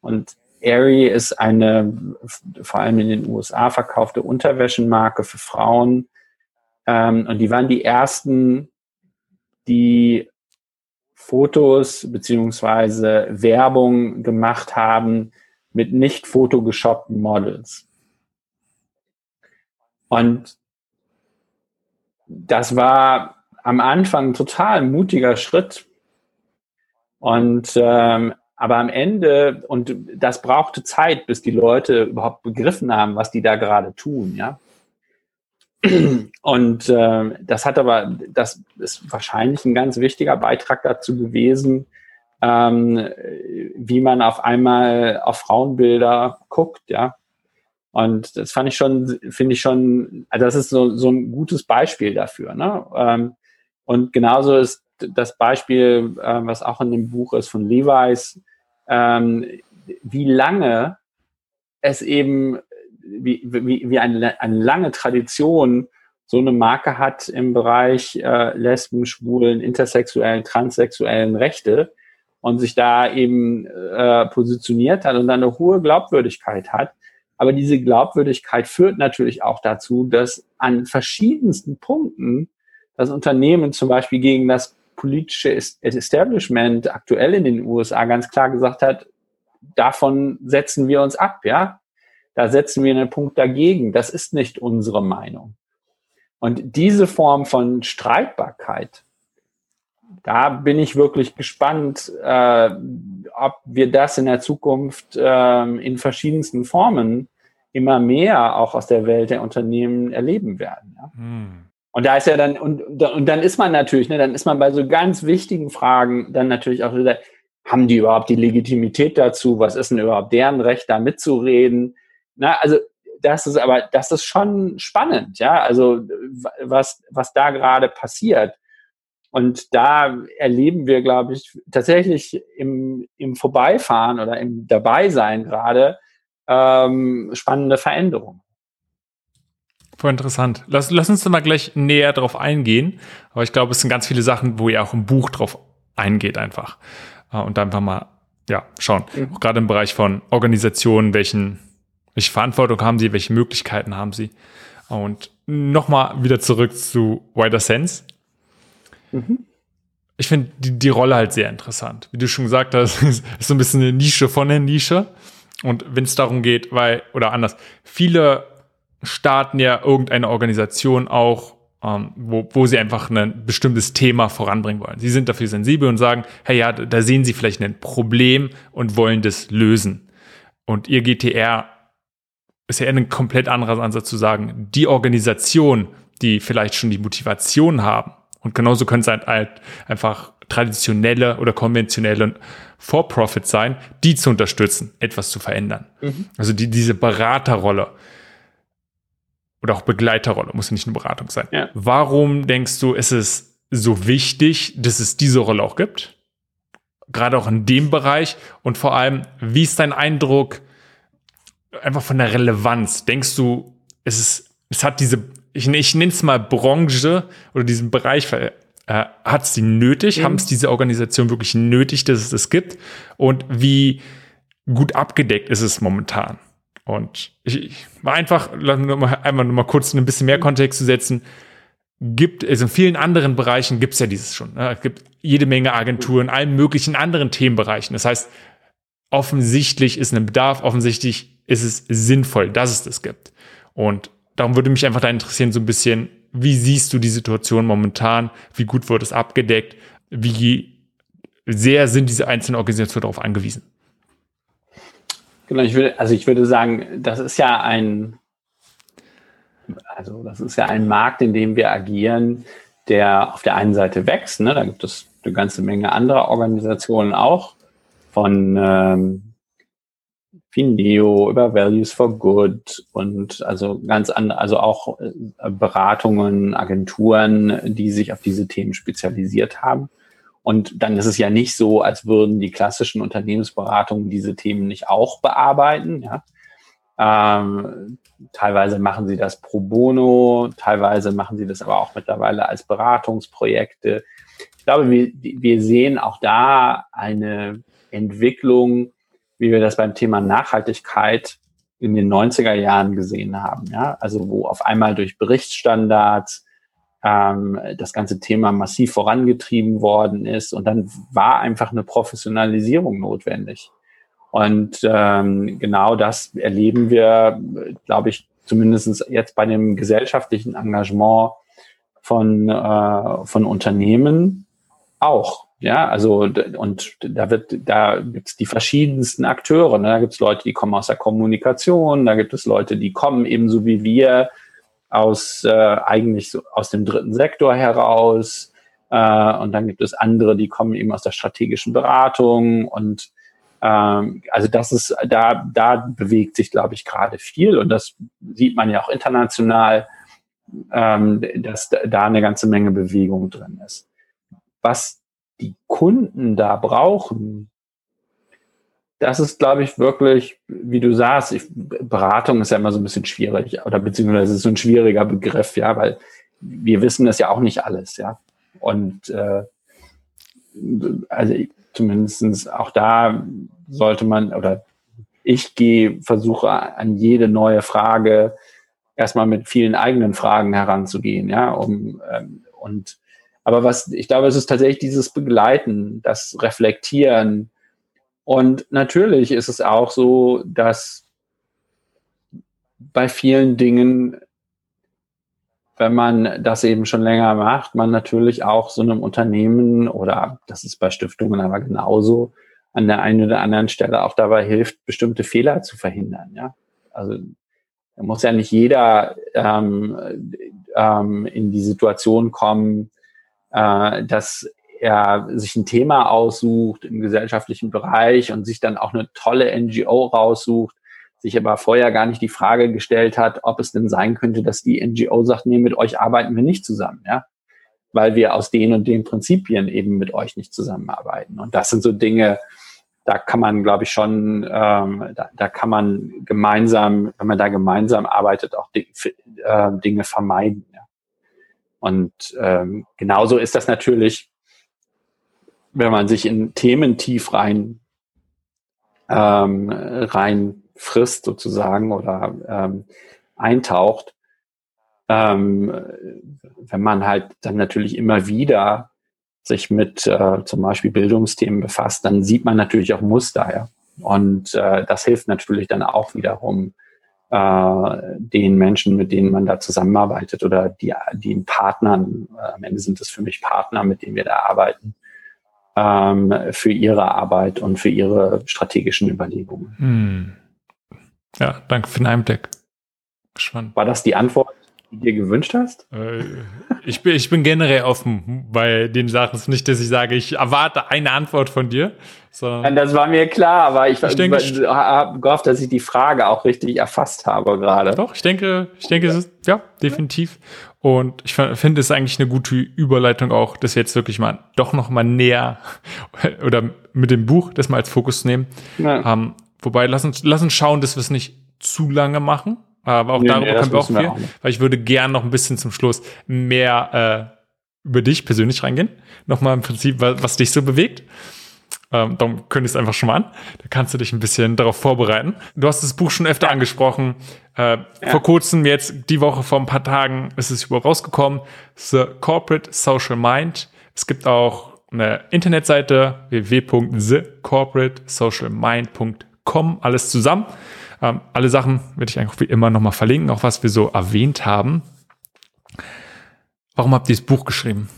[SPEAKER 2] Und Aerie ist eine vor allem in den USA verkaufte Unterwäschenmarke für Frauen. Ähm, und die waren die ersten, die Fotos beziehungsweise Werbung gemacht haben mit nicht fotogeshoppten Models. Und das war am Anfang ein total mutiger Schritt. Und ähm, aber am Ende, und das brauchte Zeit, bis die Leute überhaupt begriffen haben, was die da gerade tun, ja. Und äh, das hat aber, das ist wahrscheinlich ein ganz wichtiger Beitrag dazu gewesen, ähm, wie man auf einmal auf Frauenbilder guckt, ja. Und das fand ich schon, finde ich schon, also das ist so, so ein gutes Beispiel dafür. Ne? Ähm, und genauso ist das Beispiel, äh, was auch in dem Buch ist von Levi's, ähm, wie lange es eben wie, wie, wie eine, eine lange Tradition so eine Marke hat im Bereich äh, Lesben, Schwulen, intersexuellen, transsexuellen Rechte. und sich da eben äh, positioniert hat und dann eine hohe Glaubwürdigkeit hat. Aber diese Glaubwürdigkeit führt natürlich auch dazu, dass an verschiedensten Punkten das Unternehmen zum Beispiel gegen das politische Establishment aktuell in den USA ganz klar gesagt hat, davon setzen wir uns ab, ja. Da setzen wir einen Punkt dagegen. Das ist nicht unsere Meinung. Und diese Form von Streitbarkeit, da bin ich wirklich gespannt, äh, ob wir das in der Zukunft äh, in verschiedensten Formen immer mehr auch aus der Welt der Unternehmen erleben werden. Ja? Hm. Und da ist ja dann, und, und dann ist man natürlich, ne, dann ist man bei so ganz wichtigen Fragen dann natürlich auch wieder, haben die überhaupt die Legitimität dazu? Was ist denn überhaupt deren Recht, da mitzureden? Na, also das ist aber, das ist schon spannend, ja. Also was, was da gerade passiert. Und da erleben wir, glaube ich, tatsächlich im, im Vorbeifahren oder im Dabeisein gerade ähm, spannende Veränderungen.
[SPEAKER 1] Voll interessant. Lass, lass uns da mal gleich näher drauf eingehen. Aber ich glaube, es sind ganz viele Sachen, wo ihr auch im Buch drauf eingeht einfach. Äh, und da einfach mal, ja, schauen. Mhm. Auch gerade im Bereich von Organisationen, welchen, welche Verantwortung haben sie, welche Möglichkeiten haben sie. Und nochmal wieder zurück zu Wider Sense. Mhm. Ich finde die, die Rolle halt sehr interessant. Wie du schon gesagt hast, ist so ein bisschen eine Nische von der Nische. Und wenn es darum geht, weil, oder anders, viele starten ja irgendeine Organisation auch, ähm, wo, wo sie einfach ein bestimmtes Thema voranbringen wollen. Sie sind dafür sensibel und sagen, hey ja, da sehen sie vielleicht ein Problem und wollen das lösen. Und ihr GTR ist ja ein komplett anderer Ansatz zu sagen, die Organisation, die vielleicht schon die Motivation haben, und genauso können es halt, halt einfach traditionelle oder konventionelle For-Profit sein, die zu unterstützen, etwas zu verändern. Mhm. Also die, diese Beraterrolle oder auch Begleiterrolle, muss ja nicht eine Beratung sein. Ja. Warum denkst du, ist es so wichtig, dass es diese Rolle auch gibt? Gerade auch in dem Bereich und vor allem, wie ist dein Eindruck einfach von der Relevanz? Denkst du, es ist, es hat diese, ich, ich nenne es mal Branche oder diesen Bereich, äh, hat es die nötig? Mhm. Haben es diese Organisation wirklich nötig, dass es das gibt? Und wie gut abgedeckt ist es momentan? Und ich, ich war einfach, nur mal, einmal nur mal kurz ein bisschen mehr mhm. Kontext zu setzen. Gibt, also in vielen anderen Bereichen gibt es ja dieses schon. Ne? Es gibt jede Menge Agenturen, in allen möglichen anderen Themenbereichen. Das heißt, offensichtlich ist ein Bedarf, offensichtlich ist es sinnvoll, dass es das gibt. Und darum würde mich einfach da interessieren, so ein bisschen, wie siehst du die Situation momentan? Wie gut wird es abgedeckt? Wie sehr sind diese einzelnen Organisationen darauf angewiesen?
[SPEAKER 2] Genau, ich würde, also ich würde sagen, das ist ja ein, also das ist ja ein Markt, in dem wir agieren, der auf der einen Seite wächst. Ne? Da gibt es eine ganze Menge anderer Organisationen auch, von ähm, Fineo über Values for Good und also ganz andere, also auch äh, Beratungen, Agenturen, die sich auf diese Themen spezialisiert haben. Und dann ist es ja nicht so, als würden die klassischen Unternehmensberatungen diese Themen nicht auch bearbeiten. Ja? Ähm, teilweise machen sie das pro bono, teilweise machen sie das aber auch mittlerweile als Beratungsprojekte. Ich glaube, wir, wir sehen auch da eine Entwicklung, wie wir das beim Thema Nachhaltigkeit in den 90er Jahren gesehen haben. Ja? Also wo auf einmal durch Berichtsstandards, ähm, das ganze Thema massiv vorangetrieben worden ist. Und dann war einfach eine Professionalisierung notwendig. Und ähm, genau das erleben wir, glaube ich, zumindest jetzt bei dem gesellschaftlichen Engagement von, äh, von Unternehmen auch. Ja, also und da wird, da gibt's die verschiedensten Akteure. Ne? Da gibt's Leute, die kommen aus der Kommunikation, da gibt es Leute, die kommen ebenso wie wir aus äh, eigentlich so aus dem dritten Sektor heraus. Äh, und dann gibt es andere, die kommen eben aus der strategischen Beratung und ähm, also das ist, da, da bewegt sich, glaube ich, gerade viel und das sieht man ja auch international, ähm, dass da eine ganze Menge Bewegung drin ist. Was die Kunden da brauchen, das ist, glaube ich, wirklich, wie du sagst, ich, Beratung ist ja immer so ein bisschen schwierig oder beziehungsweise ist so ein schwieriger Begriff, ja, weil wir wissen das ja auch nicht alles, ja. Und äh, also zumindest auch da sollte man oder ich gehe, versuche an jede neue Frage erstmal mit vielen eigenen Fragen heranzugehen, ja, um ähm, und aber was ich glaube, es ist tatsächlich dieses Begleiten, das Reflektieren und natürlich ist es auch so, dass bei vielen Dingen, wenn man das eben schon länger macht, man natürlich auch so einem Unternehmen oder das ist bei Stiftungen aber genauso an der einen oder anderen Stelle auch dabei hilft, bestimmte Fehler zu verhindern. Ja, also da muss ja nicht jeder ähm, ähm, in die Situation kommen, äh, dass er sich ein Thema aussucht im gesellschaftlichen Bereich und sich dann auch eine tolle NGO raussucht, sich aber vorher gar nicht die Frage gestellt hat, ob es denn sein könnte, dass die NGO sagt, nee, mit euch arbeiten wir nicht zusammen, ja, weil wir aus den und den Prinzipien eben mit euch nicht zusammenarbeiten. Und das sind so Dinge, da kann man, glaube ich, schon, ähm, da, da kann man gemeinsam, wenn man da gemeinsam arbeitet, auch äh, Dinge vermeiden. Ja. Und ähm, genauso ist das natürlich, wenn man sich in Themen tief rein ähm, rein frisst sozusagen oder ähm, eintaucht, ähm, wenn man halt dann natürlich immer wieder sich mit äh, zum Beispiel Bildungsthemen befasst, dann sieht man natürlich auch Muster. Ja? Und äh, das hilft natürlich dann auch wiederum äh, den Menschen, mit denen man da zusammenarbeitet oder die, den Partnern, äh, am Ende sind es für mich Partner, mit denen wir da arbeiten, ähm, für ihre Arbeit und für ihre strategischen Überlegungen. Hm.
[SPEAKER 1] Ja, danke für den Einblick. Gespannt.
[SPEAKER 2] War das die Antwort, die dir gewünscht hast?
[SPEAKER 1] Äh, ich, bin, ich bin generell offen bei den Sachen. Es ist nicht, dass ich sage, ich erwarte eine Antwort von dir.
[SPEAKER 2] Sondern das war mir klar, aber ich, ich denke, habe gehofft, dass ich die Frage auch richtig erfasst habe gerade.
[SPEAKER 1] Doch, ich denke, ich denke, es ist, ja, definitiv. Und ich finde es eigentlich eine gute Überleitung auch, das jetzt wirklich mal doch noch mal näher oder mit dem Buch das mal als Fokus nehmen. Ja. Ähm, Wobei, lass uns, lass uns schauen, dass wir es nicht zu lange machen. Aber auch nee, darüber nee, können wir auch viel, wir auch weil ich würde gern noch ein bisschen zum Schluss mehr äh, über dich persönlich reingehen. Nochmal im Prinzip, was, was dich so bewegt. Ähm, darum kündigst einfach schon mal an. Da kannst du dich ein bisschen darauf vorbereiten. Du hast das Buch schon öfter ja. angesprochen. Äh, ja. Vor kurzem, jetzt die Woche vor ein paar Tagen, ist es überhaupt rausgekommen. The Corporate Social Mind. Es gibt auch eine Internetseite www.thecorporatesocialmind.com alles zusammen. Ähm, alle Sachen werde ich einfach wie immer nochmal verlinken, auch was wir so erwähnt haben. Warum habt ihr das Buch geschrieben?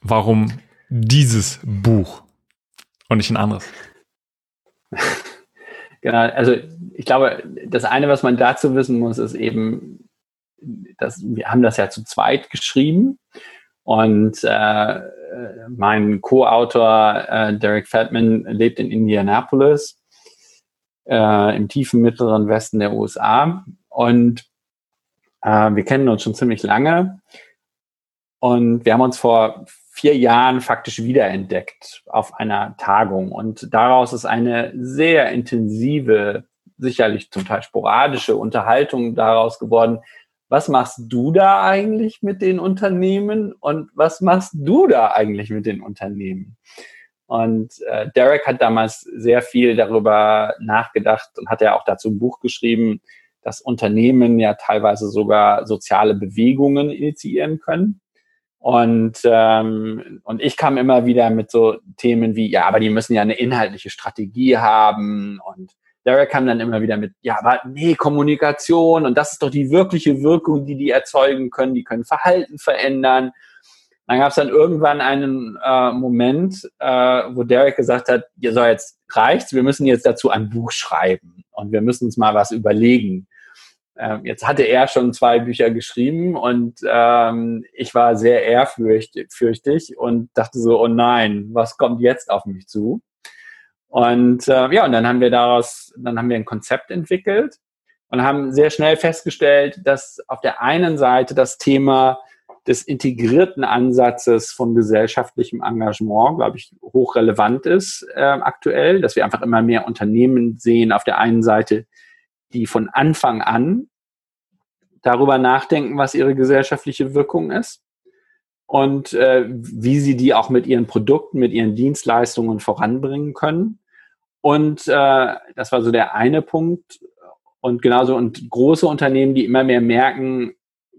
[SPEAKER 1] Warum dieses Buch und nicht ein anderes?
[SPEAKER 2] Genau, also ich glaube, das eine, was man dazu wissen muss, ist eben, dass wir haben das ja zu zweit geschrieben und äh, mein Co-Autor äh, Derek Feldman lebt in Indianapolis äh, im tiefen mittleren Westen der USA. Und äh, wir kennen uns schon ziemlich lange. Und wir haben uns vor vier Jahren faktisch wiederentdeckt auf einer Tagung. Und daraus ist eine sehr intensive, sicherlich zum Teil sporadische Unterhaltung daraus geworden. Was machst du da eigentlich mit den Unternehmen und was machst du da eigentlich mit den Unternehmen? Und äh, Derek hat damals sehr viel darüber nachgedacht und hat ja auch dazu ein Buch geschrieben, dass Unternehmen ja teilweise sogar soziale Bewegungen initiieren können. Und, ähm, und ich kam immer wieder mit so Themen wie, ja, aber die müssen ja eine inhaltliche Strategie haben. Und Derek kam dann immer wieder mit, ja, aber nee, Kommunikation und das ist doch die wirkliche Wirkung, die die erzeugen können. Die können Verhalten verändern. Dann gab es dann irgendwann einen äh, Moment, äh, wo Derek gesagt hat, ihr soll jetzt reicht's, wir müssen jetzt dazu ein Buch schreiben und wir müssen uns mal was überlegen. Ähm, jetzt hatte er schon zwei Bücher geschrieben und ähm, ich war sehr ehrfürchtig und dachte so, oh nein, was kommt jetzt auf mich zu? Und äh, ja, und dann haben wir daraus, dann haben wir ein Konzept entwickelt und haben sehr schnell festgestellt, dass auf der einen Seite das Thema des integrierten Ansatzes von gesellschaftlichem Engagement, glaube ich, hochrelevant ist äh, aktuell, dass wir einfach immer mehr Unternehmen sehen auf der einen Seite, die von Anfang an darüber nachdenken, was ihre gesellschaftliche Wirkung ist. und äh, wie sie die auch mit ihren Produkten, mit ihren Dienstleistungen voranbringen können. Und äh, das war so der eine Punkt. Und genauso und große Unternehmen, die immer mehr merken,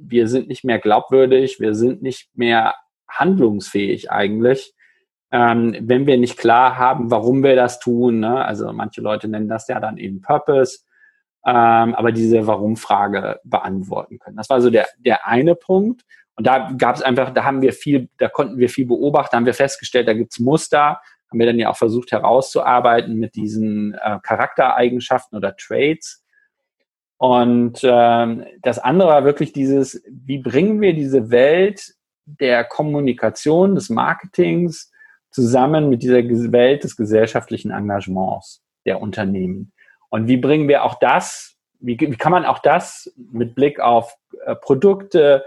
[SPEAKER 2] wir sind nicht mehr glaubwürdig, wir sind nicht mehr handlungsfähig eigentlich, ähm, wenn wir nicht klar haben, warum wir das tun. Ne? Also manche Leute nennen das ja dann eben Purpose, ähm, aber diese Warum-Frage beantworten können. Das war so der, der eine Punkt. Und da gab es einfach, da haben wir viel, da konnten wir viel beobachten, haben wir festgestellt, da gibt's Muster, haben wir dann ja auch versucht herauszuarbeiten mit diesen äh, Charaktereigenschaften oder Traits. Und ähm, das andere war wirklich dieses, wie bringen wir diese Welt der Kommunikation, des Marketings zusammen mit dieser Welt des gesellschaftlichen Engagements der Unternehmen. Und wie bringen wir auch das, wie, wie kann man auch das mit Blick auf äh, Produkte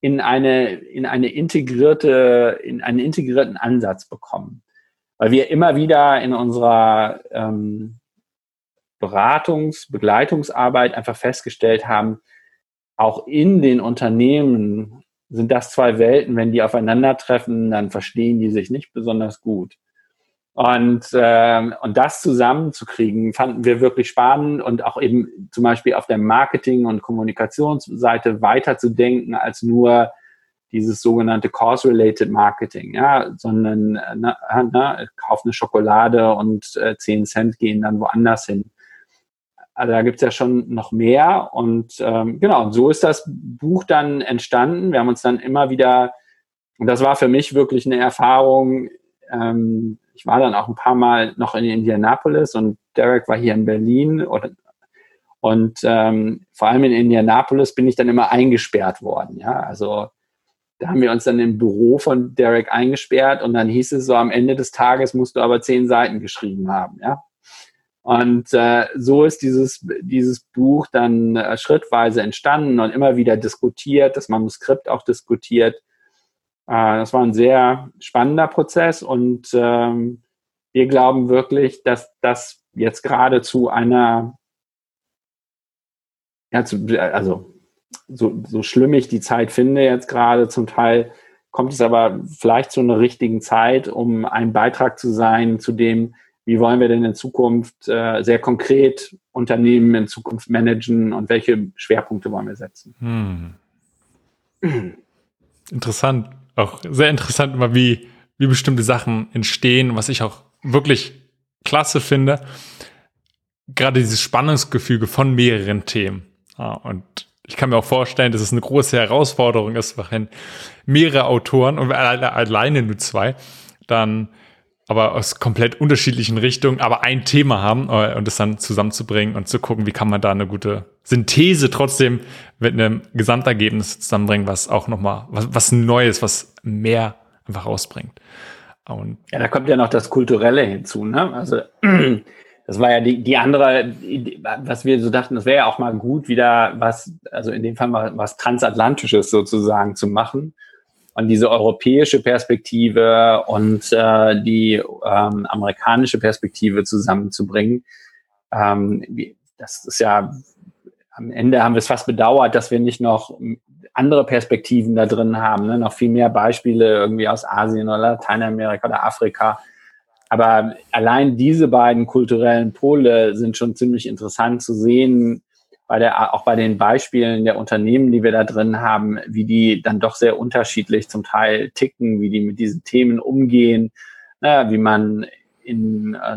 [SPEAKER 2] in eine, in eine integrierte, in einen integrierten Ansatz bekommen? Weil wir immer wieder in unserer ähm, Beratungs-, Begleitungsarbeit einfach festgestellt haben, auch in den Unternehmen sind das zwei Welten, wenn die aufeinandertreffen, dann verstehen die sich nicht besonders gut. Und, ähm, und das zusammenzukriegen, fanden wir wirklich spannend und auch eben zum Beispiel auf der Marketing- und Kommunikationsseite weiterzudenken als nur dieses sogenannte Cause-Related Marketing, ja, sondern äh, na, na, kauf eine Schokolade und äh, 10 Cent gehen dann woanders hin. Also da gibt's ja schon noch mehr und ähm, genau, und so ist das Buch dann entstanden. Wir haben uns dann immer wieder, und das war für mich wirklich eine Erfahrung, ähm, ich war dann auch ein paar Mal noch in Indianapolis und Derek war hier in Berlin und, und ähm, vor allem in Indianapolis bin ich dann immer eingesperrt worden. Ja, also da haben wir uns dann im Büro von Derek eingesperrt und dann hieß es so, am Ende des Tages musst du aber zehn Seiten geschrieben haben. Ja, und äh, so ist dieses, dieses Buch dann äh, schrittweise entstanden und immer wieder diskutiert, das Manuskript auch diskutiert. Äh, das war ein sehr spannender Prozess und ähm, wir glauben wirklich, dass das jetzt gerade zu einer, ja, zu, also so, so schlimm ich die Zeit finde jetzt gerade zum Teil, kommt es aber vielleicht zu einer richtigen Zeit, um ein Beitrag zu sein zu dem, wie wollen wir denn in Zukunft äh, sehr konkret Unternehmen in Zukunft managen und welche Schwerpunkte wollen wir setzen.
[SPEAKER 1] Hm. Interessant, auch sehr interessant immer, wie, wie bestimmte Sachen entstehen, was ich auch wirklich klasse finde. Gerade dieses Spannungsgefüge von mehreren Themen. Ja, und ich kann mir auch vorstellen, dass es eine große Herausforderung ist, wenn mehrere Autoren und alleine nur zwei dann aber aus komplett unterschiedlichen Richtungen, aber ein Thema haben äh, und das dann zusammenzubringen und zu gucken, wie kann man da eine gute Synthese trotzdem mit einem Gesamtergebnis zusammenbringen, was auch nochmal, was, was Neues, was mehr einfach rausbringt.
[SPEAKER 2] Und ja, da kommt ja noch das Kulturelle hinzu, ne? Also das war ja die, die andere, was wir so dachten, das wäre ja auch mal gut, wieder was, also in dem Fall mal was Transatlantisches sozusagen zu machen und diese europäische Perspektive und äh, die ähm, amerikanische Perspektive zusammenzubringen. Ähm, das ist ja, am Ende haben wir es fast bedauert, dass wir nicht noch andere Perspektiven da drin haben, ne? noch viel mehr Beispiele irgendwie aus Asien oder Lateinamerika oder Afrika. Aber allein diese beiden kulturellen Pole sind schon ziemlich interessant zu sehen, bei der, auch bei den Beispielen der Unternehmen, die wir da drin haben, wie die dann doch sehr unterschiedlich zum Teil ticken, wie die mit diesen Themen umgehen, ne, wie man in äh,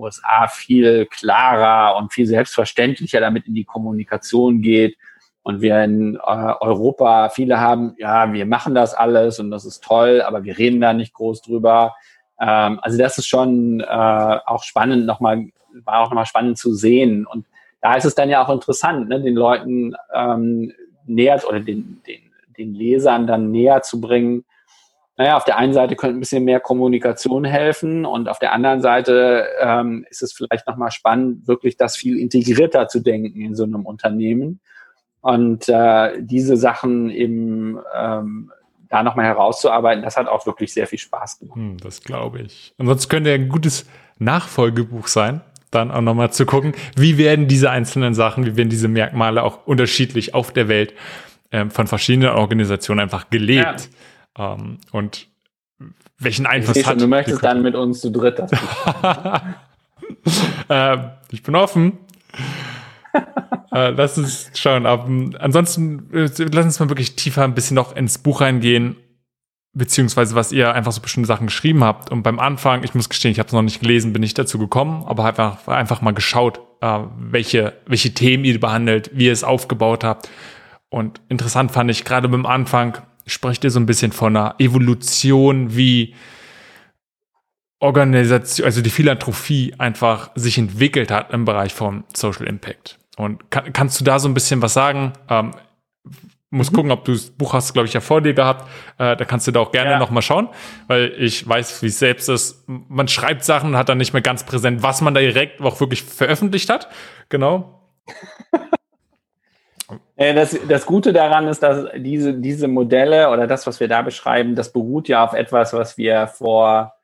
[SPEAKER 2] USA viel klarer und viel selbstverständlicher damit in die Kommunikation geht. Und wir in äh, Europa, viele haben, ja, wir machen das alles und das ist toll, aber wir reden da nicht groß drüber. Ähm, also das ist schon äh, auch spannend nochmal, war auch nochmal spannend zu sehen. Und da ist es dann ja auch interessant, ne, den Leuten ähm, näher oder den, den, den Lesern dann näher zu bringen. Naja, auf der einen Seite könnte ein bisschen mehr Kommunikation helfen und auf der anderen Seite ähm, ist es vielleicht nochmal spannend, wirklich das viel integrierter zu denken in so einem Unternehmen und äh, diese Sachen eben ähm, da nochmal herauszuarbeiten, das hat auch wirklich sehr viel Spaß gemacht. Hm,
[SPEAKER 1] das glaube ich. Ansonsten könnte ja ein gutes Nachfolgebuch sein, dann auch nochmal zu gucken, wie werden diese einzelnen Sachen, wie werden diese Merkmale auch unterschiedlich auf der Welt ähm, von verschiedenen Organisationen einfach gelebt. Ähm, und welchen Einfluss
[SPEAKER 2] ich hat. Schon, du möchtest dann mit uns zu dritt das
[SPEAKER 1] äh, Ich bin offen. äh, lass uns schauen. Aber, ansonsten, äh, lass uns mal wirklich tiefer ein bisschen noch ins Buch reingehen beziehungsweise was ihr einfach so bestimmte Sachen geschrieben habt. Und beim Anfang, ich muss gestehen, ich habe es noch nicht gelesen, bin nicht dazu gekommen, aber einfach, einfach mal geschaut, äh, welche, welche Themen ihr behandelt, wie ihr es aufgebaut habt. Und interessant fand ich, gerade beim Anfang sprecht ihr so ein bisschen von einer Evolution, wie Organisation, also die Philanthropie einfach sich entwickelt hat im Bereich von Social Impact. Und kann, kannst du da so ein bisschen was sagen? Ähm, muss mhm. gucken, ob du das Buch hast, glaube ich, ja vor dir gehabt. Äh, da kannst du da auch gerne ja. noch mal schauen, weil ich weiß, wie es selbst ist. Man schreibt Sachen und hat dann nicht mehr ganz präsent, was man da direkt auch wirklich veröffentlicht hat. Genau.
[SPEAKER 2] Äh, das, das Gute daran ist, dass diese, diese Modelle oder das, was wir da beschreiben, das beruht ja auf etwas, was wir vor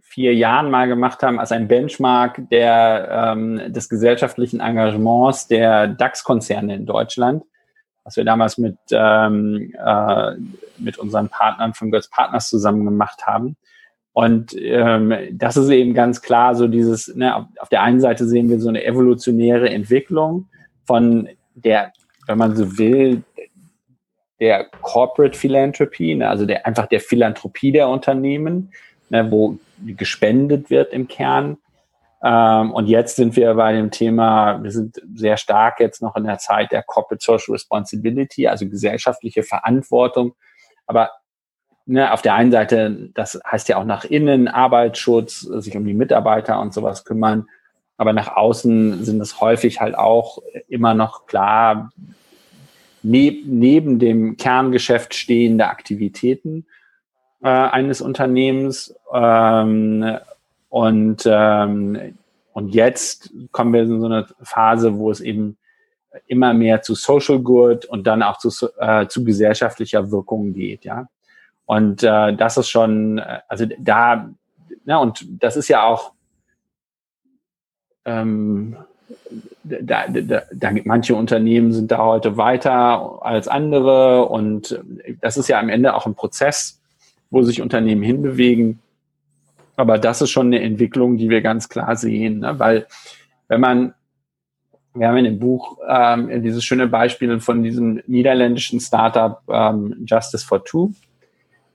[SPEAKER 2] vier Jahren mal gemacht haben, als ein Benchmark der, ähm, des gesellschaftlichen Engagements der DAX-Konzerne in Deutschland was wir damals mit, ähm, äh, mit unseren Partnern von Götz Partners zusammen gemacht haben. Und ähm, das ist eben ganz klar so dieses, ne, auf, der einen Seite sehen wir so eine evolutionäre Entwicklung von der, wenn man so will, der Corporate Philanthropy, ne, also der einfach der Philanthropie der Unternehmen, ne, wo gespendet wird im Kern, ähm, und jetzt sind wir bei dem Thema, wir sind sehr stark jetzt noch in der Zeit der Corporate Social Responsibility, also gesellschaftliche Verantwortung. Aber ne, auf der einen Seite, das heißt ja auch nach innen, Arbeitsschutz, sich um die Mitarbeiter und sowas kümmern. Aber nach außen sind es häufig halt auch immer noch klar neb, neben dem Kerngeschäft stehende Aktivitäten äh, eines Unternehmens. Ähm, und, ähm, und jetzt kommen wir in so eine Phase, wo es eben immer mehr zu Social Good und dann auch zu, äh, zu gesellschaftlicher Wirkung geht, ja. Und äh, das ist schon, äh, also da, na, und das ist ja auch, ähm, da, da, da, manche Unternehmen sind da heute weiter als andere und das ist ja am Ende auch ein Prozess, wo sich Unternehmen hinbewegen. Aber das ist schon eine Entwicklung, die wir ganz klar sehen, ne? weil wenn man, wir haben in dem Buch ähm, dieses schöne Beispiel von diesem niederländischen Startup ähm, Justice for Two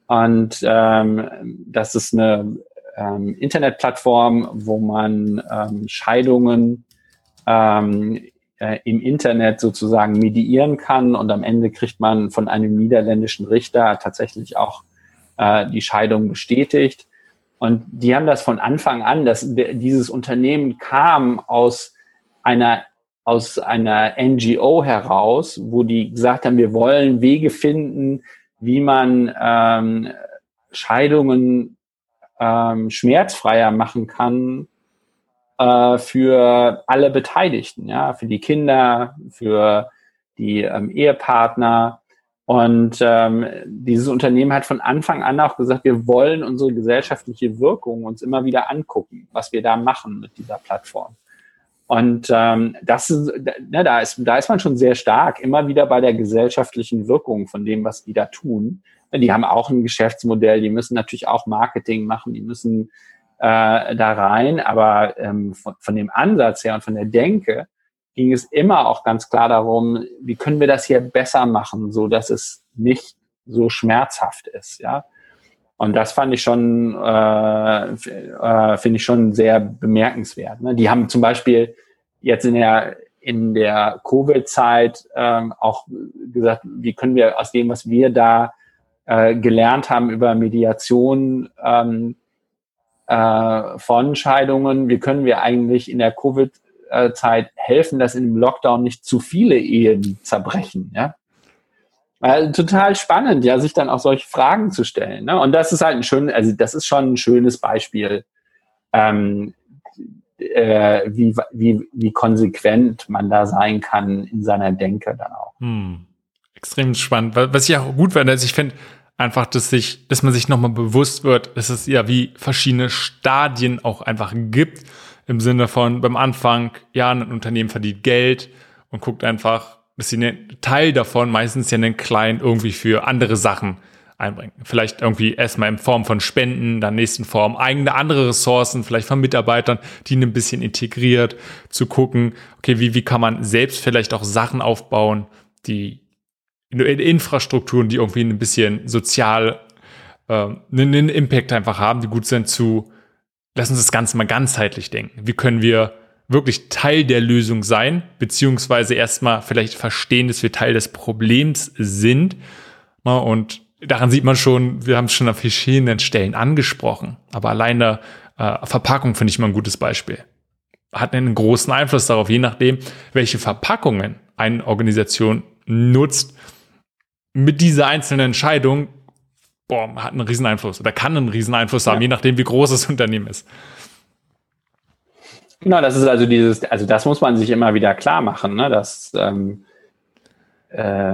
[SPEAKER 2] und ähm, das ist eine ähm, Internetplattform, wo man ähm, Scheidungen ähm, äh, im Internet sozusagen mediieren kann und am Ende kriegt man von einem niederländischen Richter tatsächlich auch äh, die Scheidung bestätigt. Und die haben das von Anfang an, dass dieses Unternehmen kam aus einer aus einer NGO heraus, wo die gesagt haben, wir wollen Wege finden, wie man ähm, Scheidungen ähm, schmerzfreier machen kann äh, für alle Beteiligten, ja, für die Kinder, für die ähm, Ehepartner. Und ähm, dieses Unternehmen hat von Anfang an auch gesagt, wir wollen unsere gesellschaftliche Wirkung uns immer wieder angucken, was wir da machen mit dieser Plattform. Und ähm, das ist, ne, da ist, da ist man schon sehr stark, immer wieder bei der gesellschaftlichen Wirkung von dem, was die da tun. Die haben auch ein Geschäftsmodell, die müssen natürlich auch Marketing machen, die müssen äh, da rein, aber ähm, von, von dem Ansatz her und von der Denke ging es immer auch ganz klar darum, wie können wir das hier besser machen, so dass es nicht so schmerzhaft ist, ja. Und das fand ich schon, äh, äh, finde ich schon sehr bemerkenswert. Ne? Die haben zum Beispiel jetzt in der in der Covid-Zeit ähm, auch gesagt, wie können wir aus dem, was wir da äh, gelernt haben über Mediation ähm, äh, von Scheidungen, wie können wir eigentlich in der Covid Zeit helfen, dass dem Lockdown nicht zu viele Ehen zerbrechen, ja. Also, total spannend, ja, sich dann auch solche Fragen zu stellen. Ne? Und das ist halt ein schön, also das ist schon ein schönes Beispiel, ähm, äh, wie, wie, wie konsequent man da sein kann in seiner Denke dann auch. Hm.
[SPEAKER 1] Extrem spannend. Was ich auch gut finde, also ich finde einfach, dass sich, dass man sich nochmal bewusst wird, dass es ja wie verschiedene Stadien auch einfach gibt im Sinne von beim Anfang, ja, ein Unternehmen verdient Geld und guckt einfach, dass sie einen Teil davon meistens ja einen kleinen irgendwie für andere Sachen einbringen. Vielleicht irgendwie erstmal in Form von Spenden, dann nächsten Form eigene andere Ressourcen, vielleicht von Mitarbeitern, die ein bisschen integriert, zu gucken, okay, wie, wie kann man selbst vielleicht auch Sachen aufbauen, die in Infrastrukturen, die irgendwie ein bisschen sozial äh, einen Impact einfach haben, die gut sind, zu lass uns das Ganze mal ganzheitlich denken. Wie können wir wirklich Teil der Lösung sein, beziehungsweise erstmal vielleicht verstehen, dass wir Teil des Problems sind. Und daran sieht man schon, wir haben es schon an verschiedenen Stellen angesprochen, aber alleine äh, Verpackung finde ich mal ein gutes Beispiel. Hat einen großen Einfluss darauf, je nachdem, welche Verpackungen eine Organisation nutzt, mit dieser einzelnen Entscheidung, boah, hat einen riesen Einfluss oder kann einen riesen Einfluss haben, ja. je nachdem, wie groß das Unternehmen ist.
[SPEAKER 2] Genau, das ist also dieses, also das muss man sich immer wieder klar machen, ne, dass ähm, äh,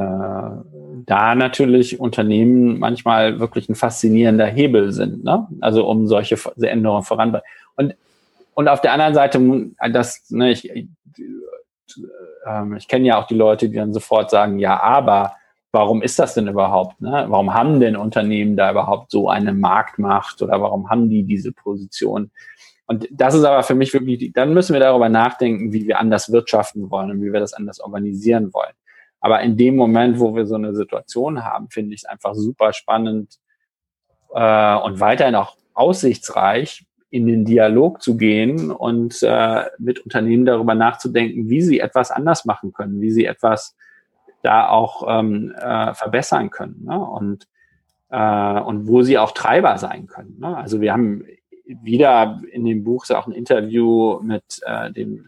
[SPEAKER 2] da natürlich Unternehmen manchmal wirklich ein faszinierender Hebel sind, ne? Also um solche Änderungen voranbringen. Und und auf der anderen Seite, das, ne, ich, äh, ich kenne ja auch die Leute, die dann sofort sagen, ja, aber warum ist das denn überhaupt? Ne? Warum haben denn Unternehmen da überhaupt so eine Marktmacht oder warum haben die diese Position? Und das ist aber für mich wirklich, dann müssen wir darüber nachdenken, wie wir anders wirtschaften wollen und wie wir das anders organisieren wollen. Aber in dem Moment, wo wir so eine Situation haben, finde ich es einfach super spannend äh, und weiterhin auch aussichtsreich, in den Dialog zu gehen und äh, mit Unternehmen darüber nachzudenken, wie sie etwas anders machen können, wie sie etwas da auch ähm, äh, verbessern können ne? und, äh, und wo sie auch Treiber sein können. Ne? Also wir haben wieder in dem Buch ist auch ein Interview mit äh, dem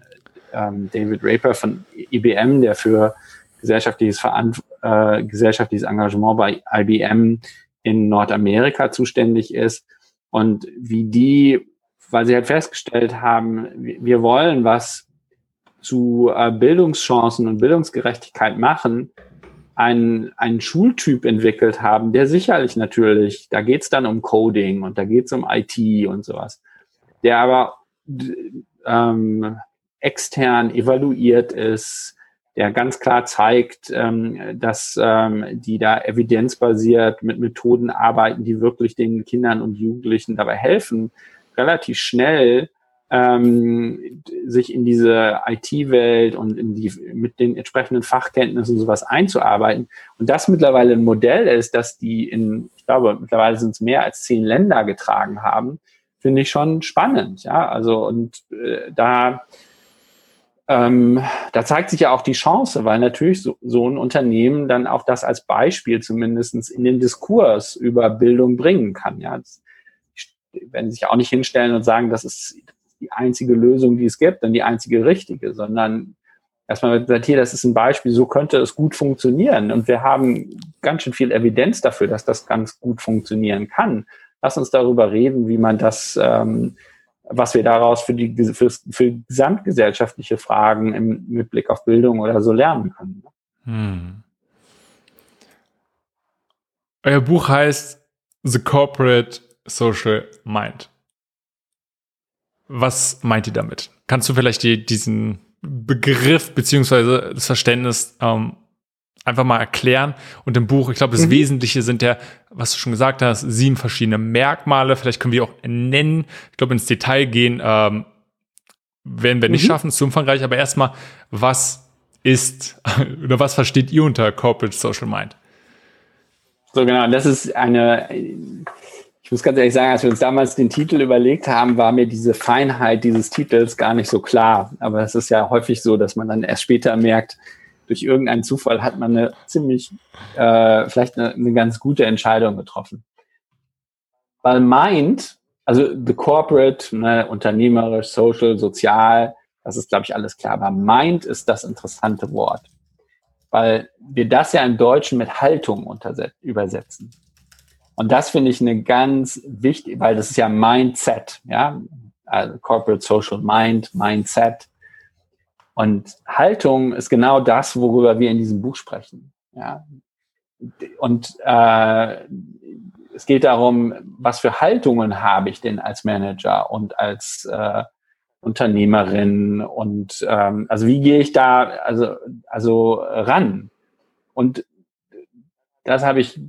[SPEAKER 2] ähm, David Raper von IBM, der für gesellschaftliches, Veranf äh, gesellschaftliches Engagement bei IBM in Nordamerika zuständig ist und wie die, weil sie halt festgestellt haben, wir wollen was zu äh, Bildungschancen und Bildungsgerechtigkeit machen, einen, einen Schultyp entwickelt haben, der sicherlich natürlich, da geht es dann um Coding und da geht es um IT und sowas, der aber ähm, extern evaluiert ist, der ganz klar zeigt, ähm, dass ähm, die da evidenzbasiert mit Methoden arbeiten, die wirklich den Kindern und Jugendlichen dabei helfen, relativ schnell ähm, sich in diese IT-Welt und in die, mit den entsprechenden Fachkenntnissen sowas einzuarbeiten. Und das mittlerweile ein Modell ist, dass die in, ich glaube, mittlerweile sind es mehr als zehn Länder getragen haben, finde ich schon spannend. Ja, also und äh, da, ähm, da zeigt sich ja auch die Chance, weil natürlich so, so ein Unternehmen dann auch das als Beispiel zumindestens in den Diskurs über Bildung bringen kann. Ja, das, werden sich auch nicht hinstellen und sagen, das ist die einzige Lösung, die es gibt, dann die einzige richtige, sondern erstmal gesagt, hier, das ist ein Beispiel, so könnte es gut funktionieren. Und wir haben ganz schön viel Evidenz dafür, dass das ganz gut funktionieren kann. Lass uns darüber reden, wie man das, ähm, was wir daraus für die für, für gesamtgesellschaftliche Fragen im, mit Blick auf Bildung oder so lernen können. Hm.
[SPEAKER 1] Euer Buch heißt The Corporate Social Mind. Was meint ihr damit? Kannst du vielleicht die, diesen Begriff beziehungsweise das Verständnis ähm, einfach mal erklären? Und im Buch, ich glaube, das mhm. Wesentliche sind ja, was du schon gesagt hast, sieben verschiedene Merkmale. Vielleicht können wir auch nennen. Ich glaube, ins Detail gehen ähm, werden wir nicht mhm. schaffen, zu umfangreich. Aber erstmal, was ist oder was versteht ihr unter Corporate Social Mind?
[SPEAKER 2] So genau, das ist eine ich muss ganz ehrlich sagen, als wir uns damals den Titel überlegt haben, war mir diese Feinheit dieses Titels gar nicht so klar. Aber es ist ja häufig so, dass man dann erst später merkt, durch irgendeinen Zufall hat man eine ziemlich, äh, vielleicht eine, eine ganz gute Entscheidung getroffen. Weil Mind, also the corporate, ne, unternehmerisch, social, sozial, das ist, glaube ich, alles klar. Aber Mind ist das interessante Wort. Weil wir das ja im Deutschen mit Haltung übersetzen. Und das finde ich eine ganz wichtig, weil das ist ja Mindset, ja, also Corporate Social Mind, Mindset. Und Haltung ist genau das, worüber wir in diesem Buch sprechen. Ja. Und äh, es geht darum, was für Haltungen habe ich denn als Manager und als, äh, Unternehmerin und ähm, also wie gehe ich da also also ran? Und das habe ich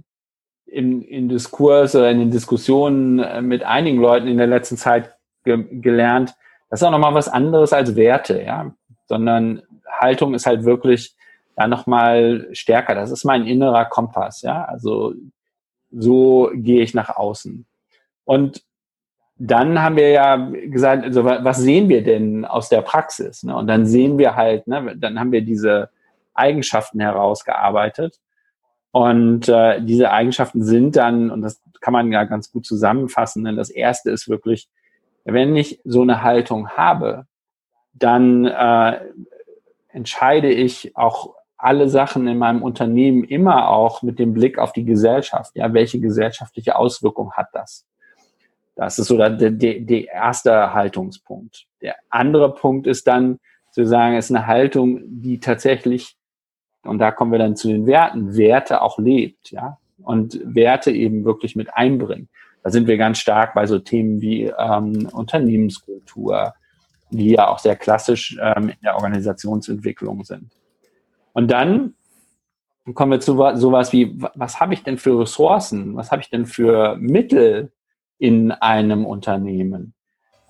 [SPEAKER 2] in, in Diskurs oder in den Diskussionen äh, mit einigen Leuten in der letzten Zeit ge gelernt. Das ist auch nochmal was anderes als Werte, ja, sondern Haltung ist halt wirklich da nochmal stärker. Das ist mein innerer Kompass, ja. Also so gehe ich nach außen. Und dann haben wir ja gesagt, also was sehen wir denn aus der Praxis? Ne? Und dann sehen wir halt, ne, dann haben wir diese Eigenschaften herausgearbeitet. Und äh, diese Eigenschaften sind dann, und das kann man ja ganz gut zusammenfassen, denn das erste ist wirklich, wenn ich so eine Haltung habe, dann äh, entscheide ich auch alle Sachen in meinem Unternehmen immer auch mit dem Blick auf die Gesellschaft. Ja, welche gesellschaftliche Auswirkung hat das? Das ist so der, der, der erste Haltungspunkt. Der andere Punkt ist dann zu sagen, es ist eine Haltung, die tatsächlich, und da kommen wir dann zu den Werten, Werte auch lebt, ja, und Werte eben wirklich mit einbringen. Da sind wir ganz stark bei so Themen wie ähm, Unternehmenskultur, die ja auch sehr klassisch ähm, in der Organisationsentwicklung sind. Und dann kommen wir zu sowas wie, was habe ich denn für Ressourcen? Was habe ich denn für Mittel, in einem Unternehmen.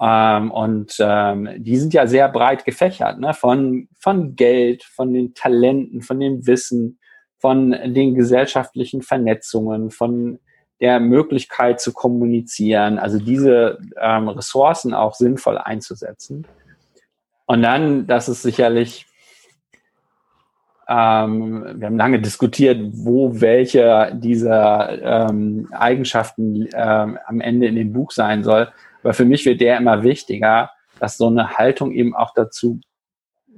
[SPEAKER 2] Ähm, und ähm, die sind ja sehr breit gefächert, ne? von, von Geld, von den Talenten, von dem Wissen, von den gesellschaftlichen Vernetzungen, von der Möglichkeit zu kommunizieren, also diese ähm, Ressourcen auch sinnvoll einzusetzen. Und dann, das ist sicherlich ähm, wir haben lange diskutiert, wo welche dieser ähm, Eigenschaften ähm, am Ende in dem Buch sein soll. Aber für mich wird der immer wichtiger, dass so eine Haltung eben auch dazu,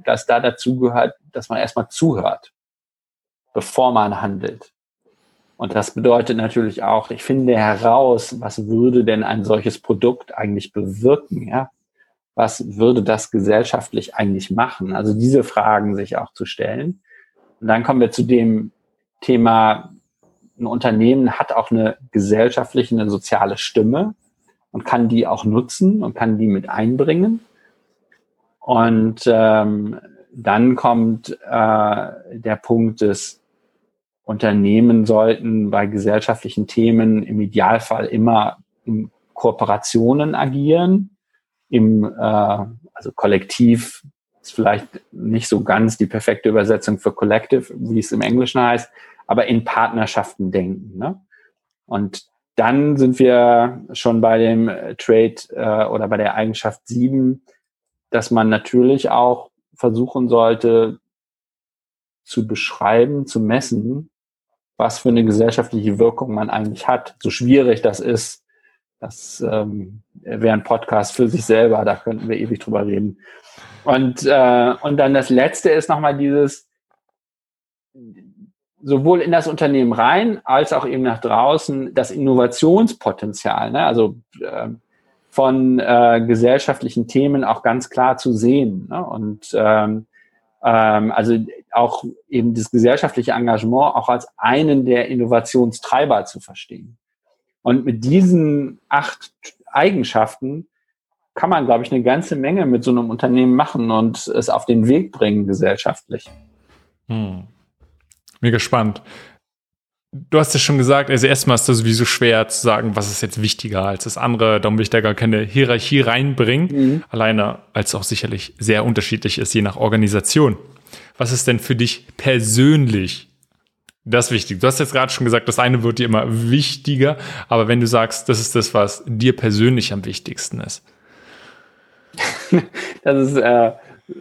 [SPEAKER 2] dass da dazu gehört, dass man erstmal zuhört, bevor man handelt. Und das bedeutet natürlich auch, ich finde heraus, was würde denn ein solches Produkt eigentlich bewirken, ja? Was würde das gesellschaftlich eigentlich machen? Also diese Fragen sich auch zu stellen. Und dann kommen wir zu dem Thema, ein Unternehmen hat auch eine gesellschaftliche, eine soziale Stimme und kann die auch nutzen und kann die mit einbringen. Und ähm, dann kommt äh, der Punkt des Unternehmen sollten bei gesellschaftlichen Themen im Idealfall immer in Kooperationen agieren, im äh, also kollektiv ist vielleicht nicht so ganz die perfekte Übersetzung für Collective, wie es im Englischen heißt, aber in Partnerschaften denken. Ne? Und dann sind wir schon bei dem Trade äh, oder bei der Eigenschaft 7, dass man natürlich auch versuchen sollte zu beschreiben, zu messen, was für eine gesellschaftliche Wirkung man eigentlich hat. So schwierig das ist, das ähm, wäre ein Podcast für sich selber, da könnten wir ewig drüber reden. Und, äh, und dann das Letzte ist nochmal dieses, sowohl in das Unternehmen rein als auch eben nach draußen das Innovationspotenzial, ne? also äh, von äh, gesellschaftlichen Themen auch ganz klar zu sehen. Ne? Und ähm, ähm, also auch eben das gesellschaftliche Engagement auch als einen der Innovationstreiber zu verstehen. Und mit diesen acht Eigenschaften kann man, glaube ich, eine ganze Menge mit so einem Unternehmen machen und es auf den Weg bringen gesellschaftlich. Hm.
[SPEAKER 1] Mega spannend. Du hast es schon gesagt, also erstmal ist das sowieso schwer zu sagen, was ist jetzt wichtiger als das andere. Darum will ich da gar keine Hierarchie reinbringen. Mhm. Alleine, als es auch sicherlich sehr unterschiedlich ist, je nach Organisation. Was ist denn für dich persönlich das wichtig? Du hast jetzt gerade schon gesagt, das eine wird dir immer wichtiger. Aber wenn du sagst, das ist das, was dir persönlich am wichtigsten ist.
[SPEAKER 2] das ist äh,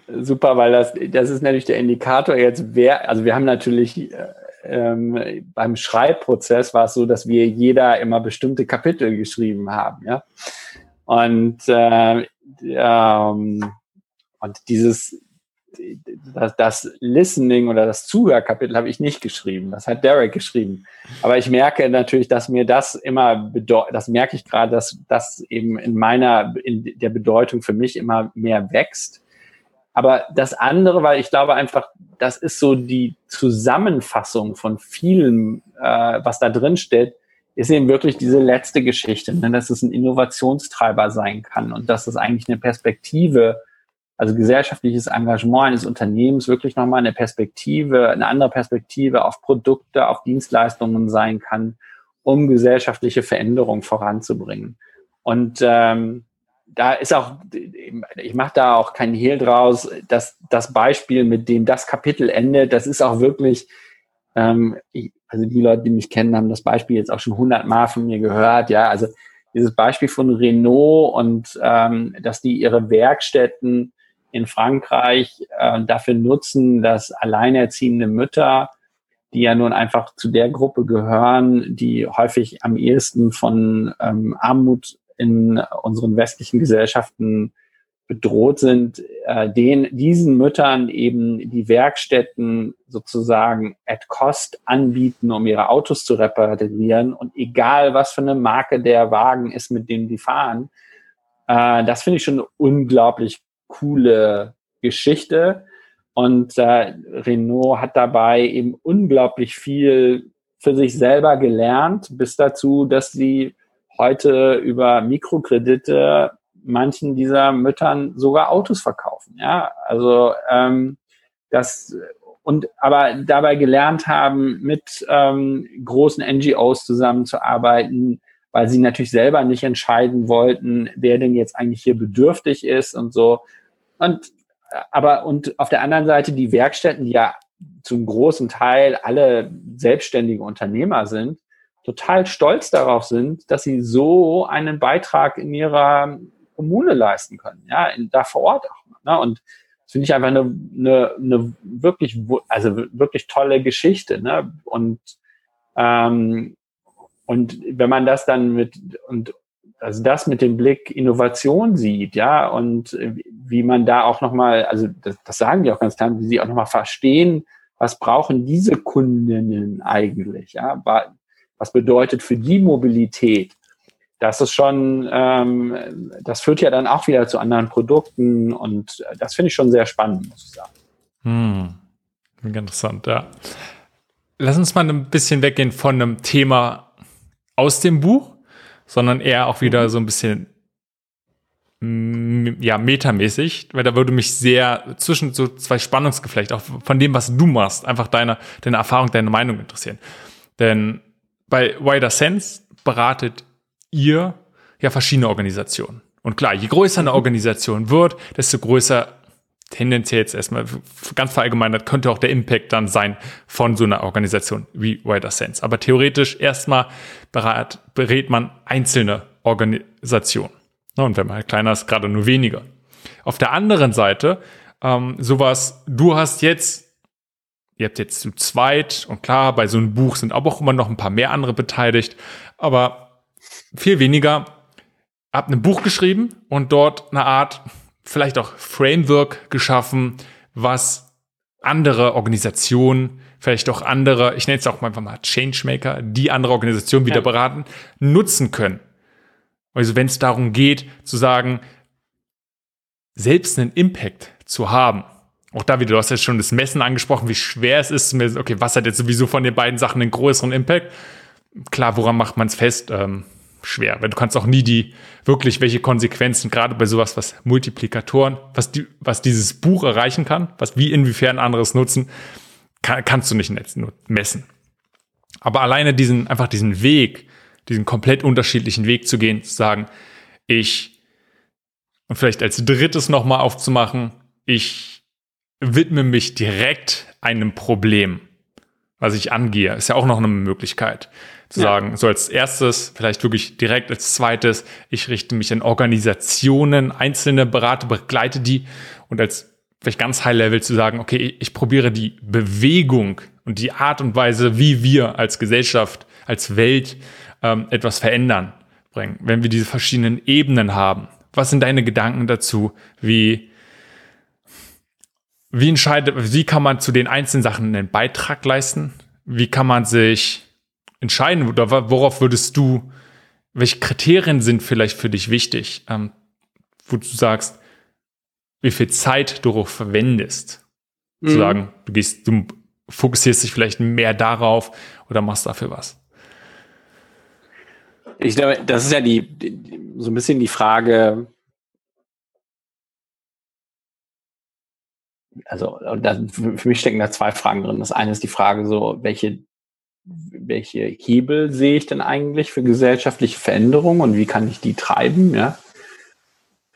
[SPEAKER 2] super, weil das, das ist natürlich der Indikator jetzt, wer, also wir haben natürlich äh, ähm, beim Schreibprozess war es so, dass wir jeder immer bestimmte Kapitel geschrieben haben, ja. Und, äh, ähm, und dieses, das, das Listening oder das Zuhörkapitel habe ich nicht geschrieben. Das hat Derek geschrieben. Aber ich merke natürlich, dass mir das immer bedeutet, das merke ich gerade, dass das eben in meiner, in der Bedeutung für mich immer mehr wächst. Aber das andere, weil ich glaube einfach, das ist so die Zusammenfassung von vielen, äh, was da drin steht, ist eben wirklich diese letzte Geschichte, ne, dass es ein Innovationstreiber sein kann und dass es eigentlich eine Perspektive, also gesellschaftliches Engagement eines Unternehmens wirklich nochmal eine Perspektive, eine andere Perspektive auf Produkte, auf Dienstleistungen sein kann, um gesellschaftliche Veränderung voranzubringen. Und ähm, da ist auch, ich mache da auch keinen Hehl draus, dass das Beispiel, mit dem das Kapitel endet, das ist auch wirklich, ähm, ich, also die Leute, die mich kennen, haben das Beispiel jetzt auch schon hundertmal von mir gehört, ja, also dieses Beispiel von Renault und ähm, dass die ihre Werkstätten in Frankreich äh, dafür nutzen, dass alleinerziehende Mütter, die ja nun einfach zu der Gruppe gehören, die häufig am ehesten von ähm, Armut in unseren westlichen Gesellschaften bedroht sind, äh, den, diesen Müttern eben die Werkstätten sozusagen at cost anbieten, um ihre Autos zu reparieren. Und egal, was für eine Marke der Wagen ist, mit dem die fahren, äh, das finde ich schon eine unglaublich coole Geschichte. Und äh, Renault hat dabei eben unglaublich viel für sich selber gelernt, bis dazu, dass sie heute über Mikrokredite manchen dieser Müttern sogar Autos verkaufen. Ja, also ähm, das und aber dabei gelernt haben, mit ähm, großen NGOs zusammenzuarbeiten, weil sie natürlich selber nicht entscheiden wollten, wer denn jetzt eigentlich hier bedürftig ist und so. Und aber und auf der anderen Seite die Werkstätten, die ja zum großen Teil alle selbstständige Unternehmer sind, total stolz darauf sind, dass sie so einen Beitrag in ihrer Kommune leisten können, ja, in, da vor Ort auch. Ne? Und das finde ich einfach eine, eine, eine wirklich, also wirklich tolle Geschichte. Ne? Und ähm, und wenn man das dann mit und also das mit dem Blick Innovation sieht, ja, und wie man da auch nochmal, also das, das sagen die auch ganz klar, wie sie auch nochmal verstehen, was brauchen diese Kundinnen eigentlich, ja, was bedeutet für die Mobilität, das ist schon, ähm, das führt ja dann auch wieder zu anderen Produkten und das finde ich schon sehr spannend, muss ich sagen.
[SPEAKER 1] Hm. Interessant, ja. Lass uns mal ein bisschen weggehen von einem Thema aus dem Buch, sondern eher auch wieder mhm. so ein bisschen ja, metamäßig, weil da würde mich sehr zwischen so zwei Spannungsgeflecht, auch von dem, was du machst, einfach deine, deine Erfahrung, deine Meinung interessieren. Denn bei Wider Sense beratet ihr ja verschiedene Organisationen. Und klar, je größer eine Organisation wird, desto größer tendenziell jetzt erstmal ganz verallgemeinert könnte auch der Impact dann sein von so einer Organisation wie Wider Sense. Aber theoretisch erstmal berät, berät man einzelne Organisationen. Und wenn man halt kleiner ist, gerade nur weniger. Auf der anderen Seite, ähm, sowas, du hast jetzt, ihr habt jetzt zu zweit und klar, bei so einem Buch sind aber auch immer noch ein paar mehr andere beteiligt, aber viel weniger, habe ein Buch geschrieben und dort eine Art, vielleicht auch Framework geschaffen, was andere Organisationen, vielleicht auch andere, ich nenne es auch einfach mal Changemaker, die andere Organisationen wieder ja. beraten, nutzen können. Also wenn es darum geht, zu sagen, selbst einen Impact zu haben. Auch da wieder, du hast jetzt schon das Messen angesprochen, wie schwer es ist, okay, was hat jetzt sowieso von den beiden Sachen einen größeren Impact? Klar, woran macht man es fest? Ähm, schwer, weil du kannst auch nie die wirklich welche Konsequenzen, gerade bei sowas, was Multiplikatoren, was, die, was dieses Buch erreichen kann, was wie inwiefern anderes nutzen, kann, kannst du nicht messen. Aber alleine diesen, einfach diesen Weg, diesen komplett unterschiedlichen Weg zu gehen, zu sagen, ich, und vielleicht als drittes nochmal aufzumachen, ich widme mich direkt einem Problem, was ich angehe, ist ja auch noch eine Möglichkeit zu ja. sagen, so als erstes, vielleicht wirklich direkt als zweites, ich richte mich an Organisationen, einzelne Berater, begleite die und als vielleicht ganz High Level zu sagen, okay, ich probiere die Bewegung und die Art und Weise, wie wir als Gesellschaft, als Welt ähm, etwas verändern bringen, wenn wir diese verschiedenen Ebenen haben. Was sind deine Gedanken dazu? Wie, wie entscheidet, wie kann man zu den einzelnen Sachen einen Beitrag leisten? Wie kann man sich entscheiden oder worauf würdest du, welche Kriterien sind vielleicht für dich wichtig, ähm, wo du sagst, wie viel Zeit du verwendest? Mhm. Zu sagen, du gehst, du fokussierst dich vielleicht mehr darauf oder machst dafür was?
[SPEAKER 2] Ich glaube, das ist ja die, die so ein bisschen die Frage, also da, für mich stecken da zwei Fragen drin. Das eine ist die Frage so, welche, welche Hebel sehe ich denn eigentlich für gesellschaftliche Veränderungen und wie kann ich die treiben, ja?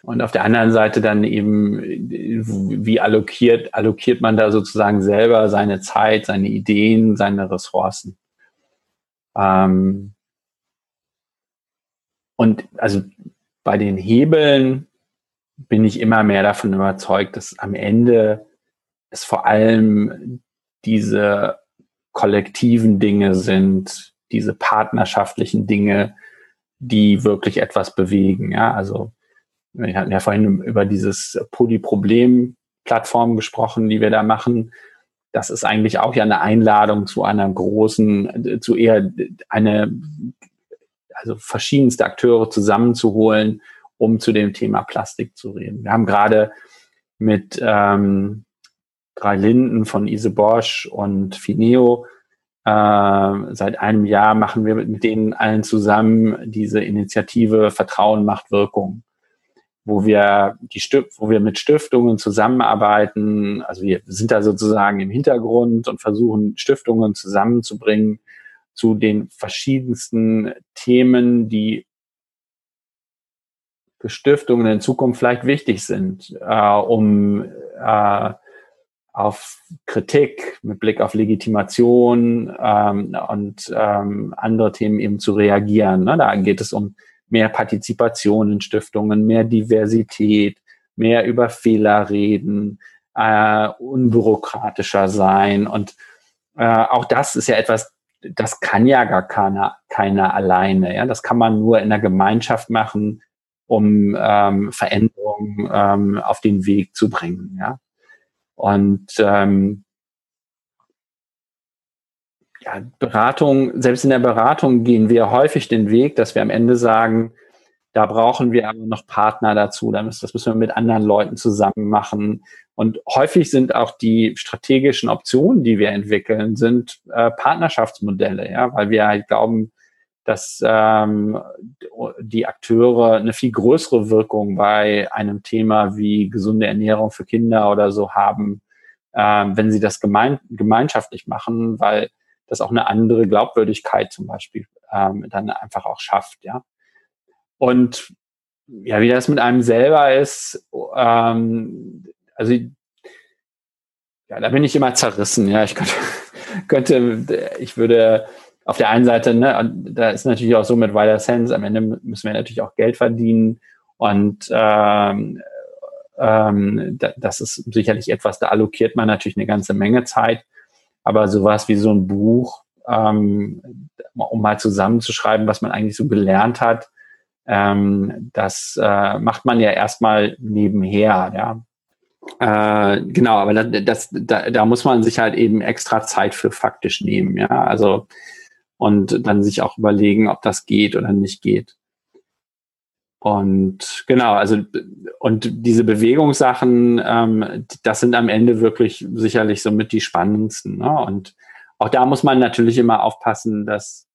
[SPEAKER 2] Und auf der anderen Seite dann eben, wie allokiert, allokiert man da sozusagen selber seine Zeit, seine Ideen, seine Ressourcen. Ähm und also bei den Hebeln bin ich immer mehr davon überzeugt, dass am Ende es vor allem diese kollektiven Dinge sind, diese partnerschaftlichen Dinge, die wirklich etwas bewegen. Ja, also wir hatten ja vorhin über dieses Polyproblem-Plattform gesprochen, die wir da machen. Das ist eigentlich auch ja eine Einladung zu einer großen, zu eher eine, also verschiedenste Akteure zusammenzuholen, um zu dem Thema Plastik zu reden. Wir haben gerade mit ähm, drei Linden von Ise Bosch und Fineo. Äh, seit einem Jahr machen wir mit denen allen zusammen diese Initiative Vertrauen macht Wirkung, wo wir die Stif wo wir mit Stiftungen zusammenarbeiten. Also wir sind da sozusagen im Hintergrund und versuchen Stiftungen zusammenzubringen zu den verschiedensten Themen, die für Stiftungen in Zukunft vielleicht wichtig sind, äh, um äh, auf Kritik mit Blick auf Legitimation ähm, und ähm, andere Themen eben zu reagieren. Ne? Da geht es um mehr Partizipation in Stiftungen, mehr Diversität, mehr über Fehler reden, äh, unbürokratischer sein. Und äh, auch das ist ja etwas, das kann ja gar keiner, keiner alleine. Ja? Das kann man nur in der Gemeinschaft machen, um ähm, Veränderungen ähm, auf den Weg zu bringen. Ja? Und ähm, ja, Beratung, selbst in der Beratung gehen wir häufig den Weg, dass wir am Ende sagen, da brauchen wir aber noch Partner dazu. Das müssen wir mit anderen Leuten zusammen machen. Und häufig sind auch die strategischen Optionen, die wir entwickeln, sind äh, Partnerschaftsmodelle, ja, weil wir halt glauben, dass ähm, die Akteure eine viel größere Wirkung bei einem Thema wie gesunde Ernährung für Kinder oder so haben, ähm, wenn sie das gemein gemeinschaftlich machen, weil das auch eine andere Glaubwürdigkeit zum Beispiel ähm, dann einfach auch schafft, ja. Und ja, wie das mit einem selber ist, ähm, also ja, da bin ich immer zerrissen, ja. Ich könnte, könnte ich würde auf der einen Seite, ne, da ist natürlich auch so mit Wider Sense, am Ende müssen wir natürlich auch Geld verdienen und ähm, ähm, das ist sicherlich etwas, da allokiert man natürlich eine ganze Menge Zeit, aber sowas wie so ein Buch, ähm, um mal zusammenzuschreiben, was man eigentlich so gelernt hat, ähm, das äh, macht man ja erstmal nebenher, ja. Äh, genau, aber das, das, da, da muss man sich halt eben extra Zeit für faktisch nehmen, ja. Also und dann sich auch überlegen, ob das geht oder nicht geht. Und genau, also und diese Bewegungssachen, ähm, das sind am Ende wirklich sicherlich somit die spannendsten. Ne? Und auch da muss man natürlich immer aufpassen, dass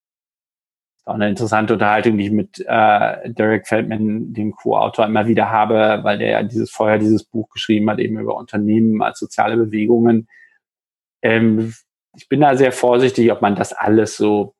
[SPEAKER 2] auch eine interessante Unterhaltung, die ich mit äh, Derek Feldman, dem Co-Autor, immer wieder habe, weil der ja dieses vorher dieses Buch geschrieben hat, eben über Unternehmen als soziale Bewegungen. Ähm, ich bin da sehr vorsichtig, ob man das alles so,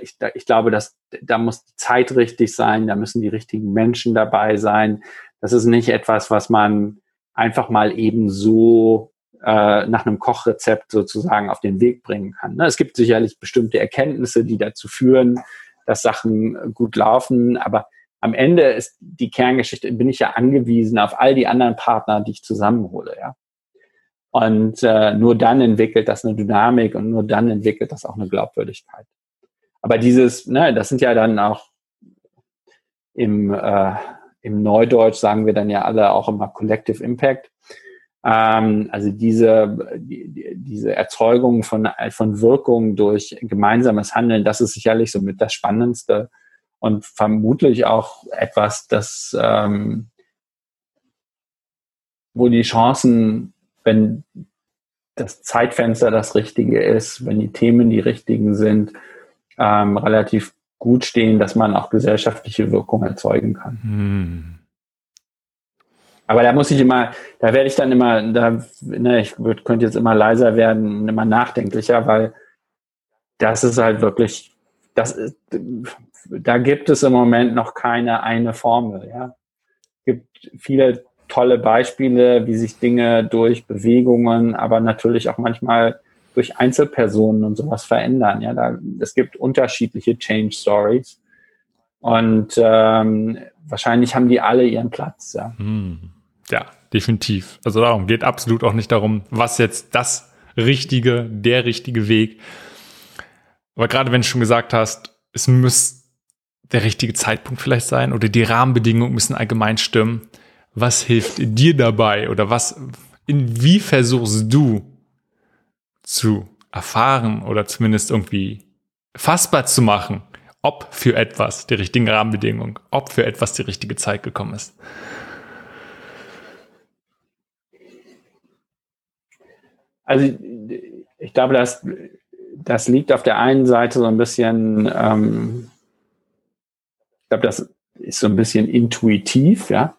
[SPEAKER 2] ich, ich glaube, dass da muss die Zeit richtig sein, da müssen die richtigen Menschen dabei sein. Das ist nicht etwas, was man einfach mal eben so äh, nach einem Kochrezept sozusagen auf den Weg bringen kann. Ne? Es gibt sicherlich bestimmte Erkenntnisse, die dazu führen, dass Sachen gut laufen, aber am Ende ist die Kerngeschichte, bin ich ja angewiesen auf all die anderen Partner, die ich zusammenhole, ja. Und äh, nur dann entwickelt das eine Dynamik und nur dann entwickelt das auch eine Glaubwürdigkeit. Aber dieses, ne, das sind ja dann auch im, äh, im Neudeutsch sagen wir dann ja alle auch immer Collective Impact. Ähm, also diese, die, diese Erzeugung von, von Wirkung durch gemeinsames Handeln, das ist sicherlich somit das Spannendste und vermutlich auch etwas, das ähm, wo die Chancen wenn das Zeitfenster das richtige ist, wenn die Themen die richtigen sind, ähm, relativ gut stehen, dass man auch gesellschaftliche Wirkung erzeugen kann. Hm. Aber da muss ich immer, da werde ich dann immer, da, ne, ich würd, könnte jetzt immer leiser werden, immer nachdenklicher, weil das ist halt wirklich, das ist, da gibt es im Moment noch keine eine Formel, ja. Es gibt viele tolle Beispiele, wie sich Dinge durch Bewegungen, aber natürlich auch manchmal durch Einzelpersonen und sowas verändern. Ja, da, es gibt unterschiedliche Change Stories und ähm, wahrscheinlich haben die alle ihren Platz. Ja. Hm.
[SPEAKER 1] ja, definitiv. Also darum geht absolut auch nicht darum, was jetzt das richtige, der richtige Weg. Aber gerade wenn du schon gesagt hast, es muss der richtige Zeitpunkt vielleicht sein oder die Rahmenbedingungen müssen allgemein stimmen. Was hilft dir dabei oder was, in wie versuchst du zu erfahren oder zumindest irgendwie fassbar zu machen, ob für etwas die richtigen Rahmenbedingungen, ob für etwas die richtige Zeit gekommen ist.
[SPEAKER 2] Also ich glaube, das, das liegt auf der einen Seite so ein bisschen, ähm, ich glaube, das ist so ein bisschen intuitiv, ja,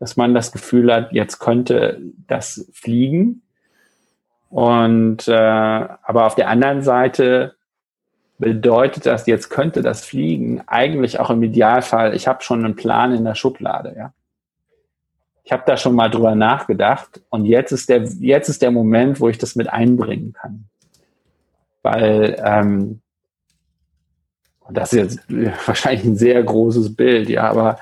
[SPEAKER 2] dass man das Gefühl hat, jetzt könnte das fliegen. Und äh, aber auf der anderen Seite bedeutet das, jetzt könnte das Fliegen eigentlich auch im Idealfall, ich habe schon einen Plan in der Schublade, ja. Ich habe da schon mal drüber nachgedacht und jetzt ist der, jetzt ist der Moment, wo ich das mit einbringen kann. Weil, ähm, das ist jetzt wahrscheinlich ein sehr großes Bild, ja, aber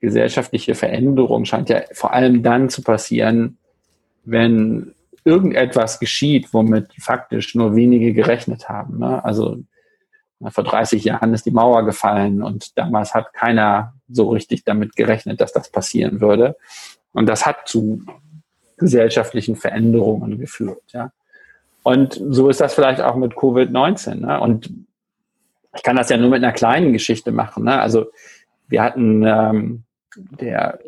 [SPEAKER 2] gesellschaftliche Veränderung scheint ja vor allem dann zu passieren, wenn irgendetwas geschieht, womit faktisch nur wenige gerechnet haben. Ne? Also vor 30 Jahren ist die Mauer gefallen und damals hat keiner so richtig damit gerechnet, dass das passieren würde. Und das hat zu gesellschaftlichen Veränderungen geführt. Ja? Und so ist das vielleicht auch mit Covid-19. Ne? Und ich kann das ja nur mit einer kleinen Geschichte machen. Ne? Also wir hatten ähm, der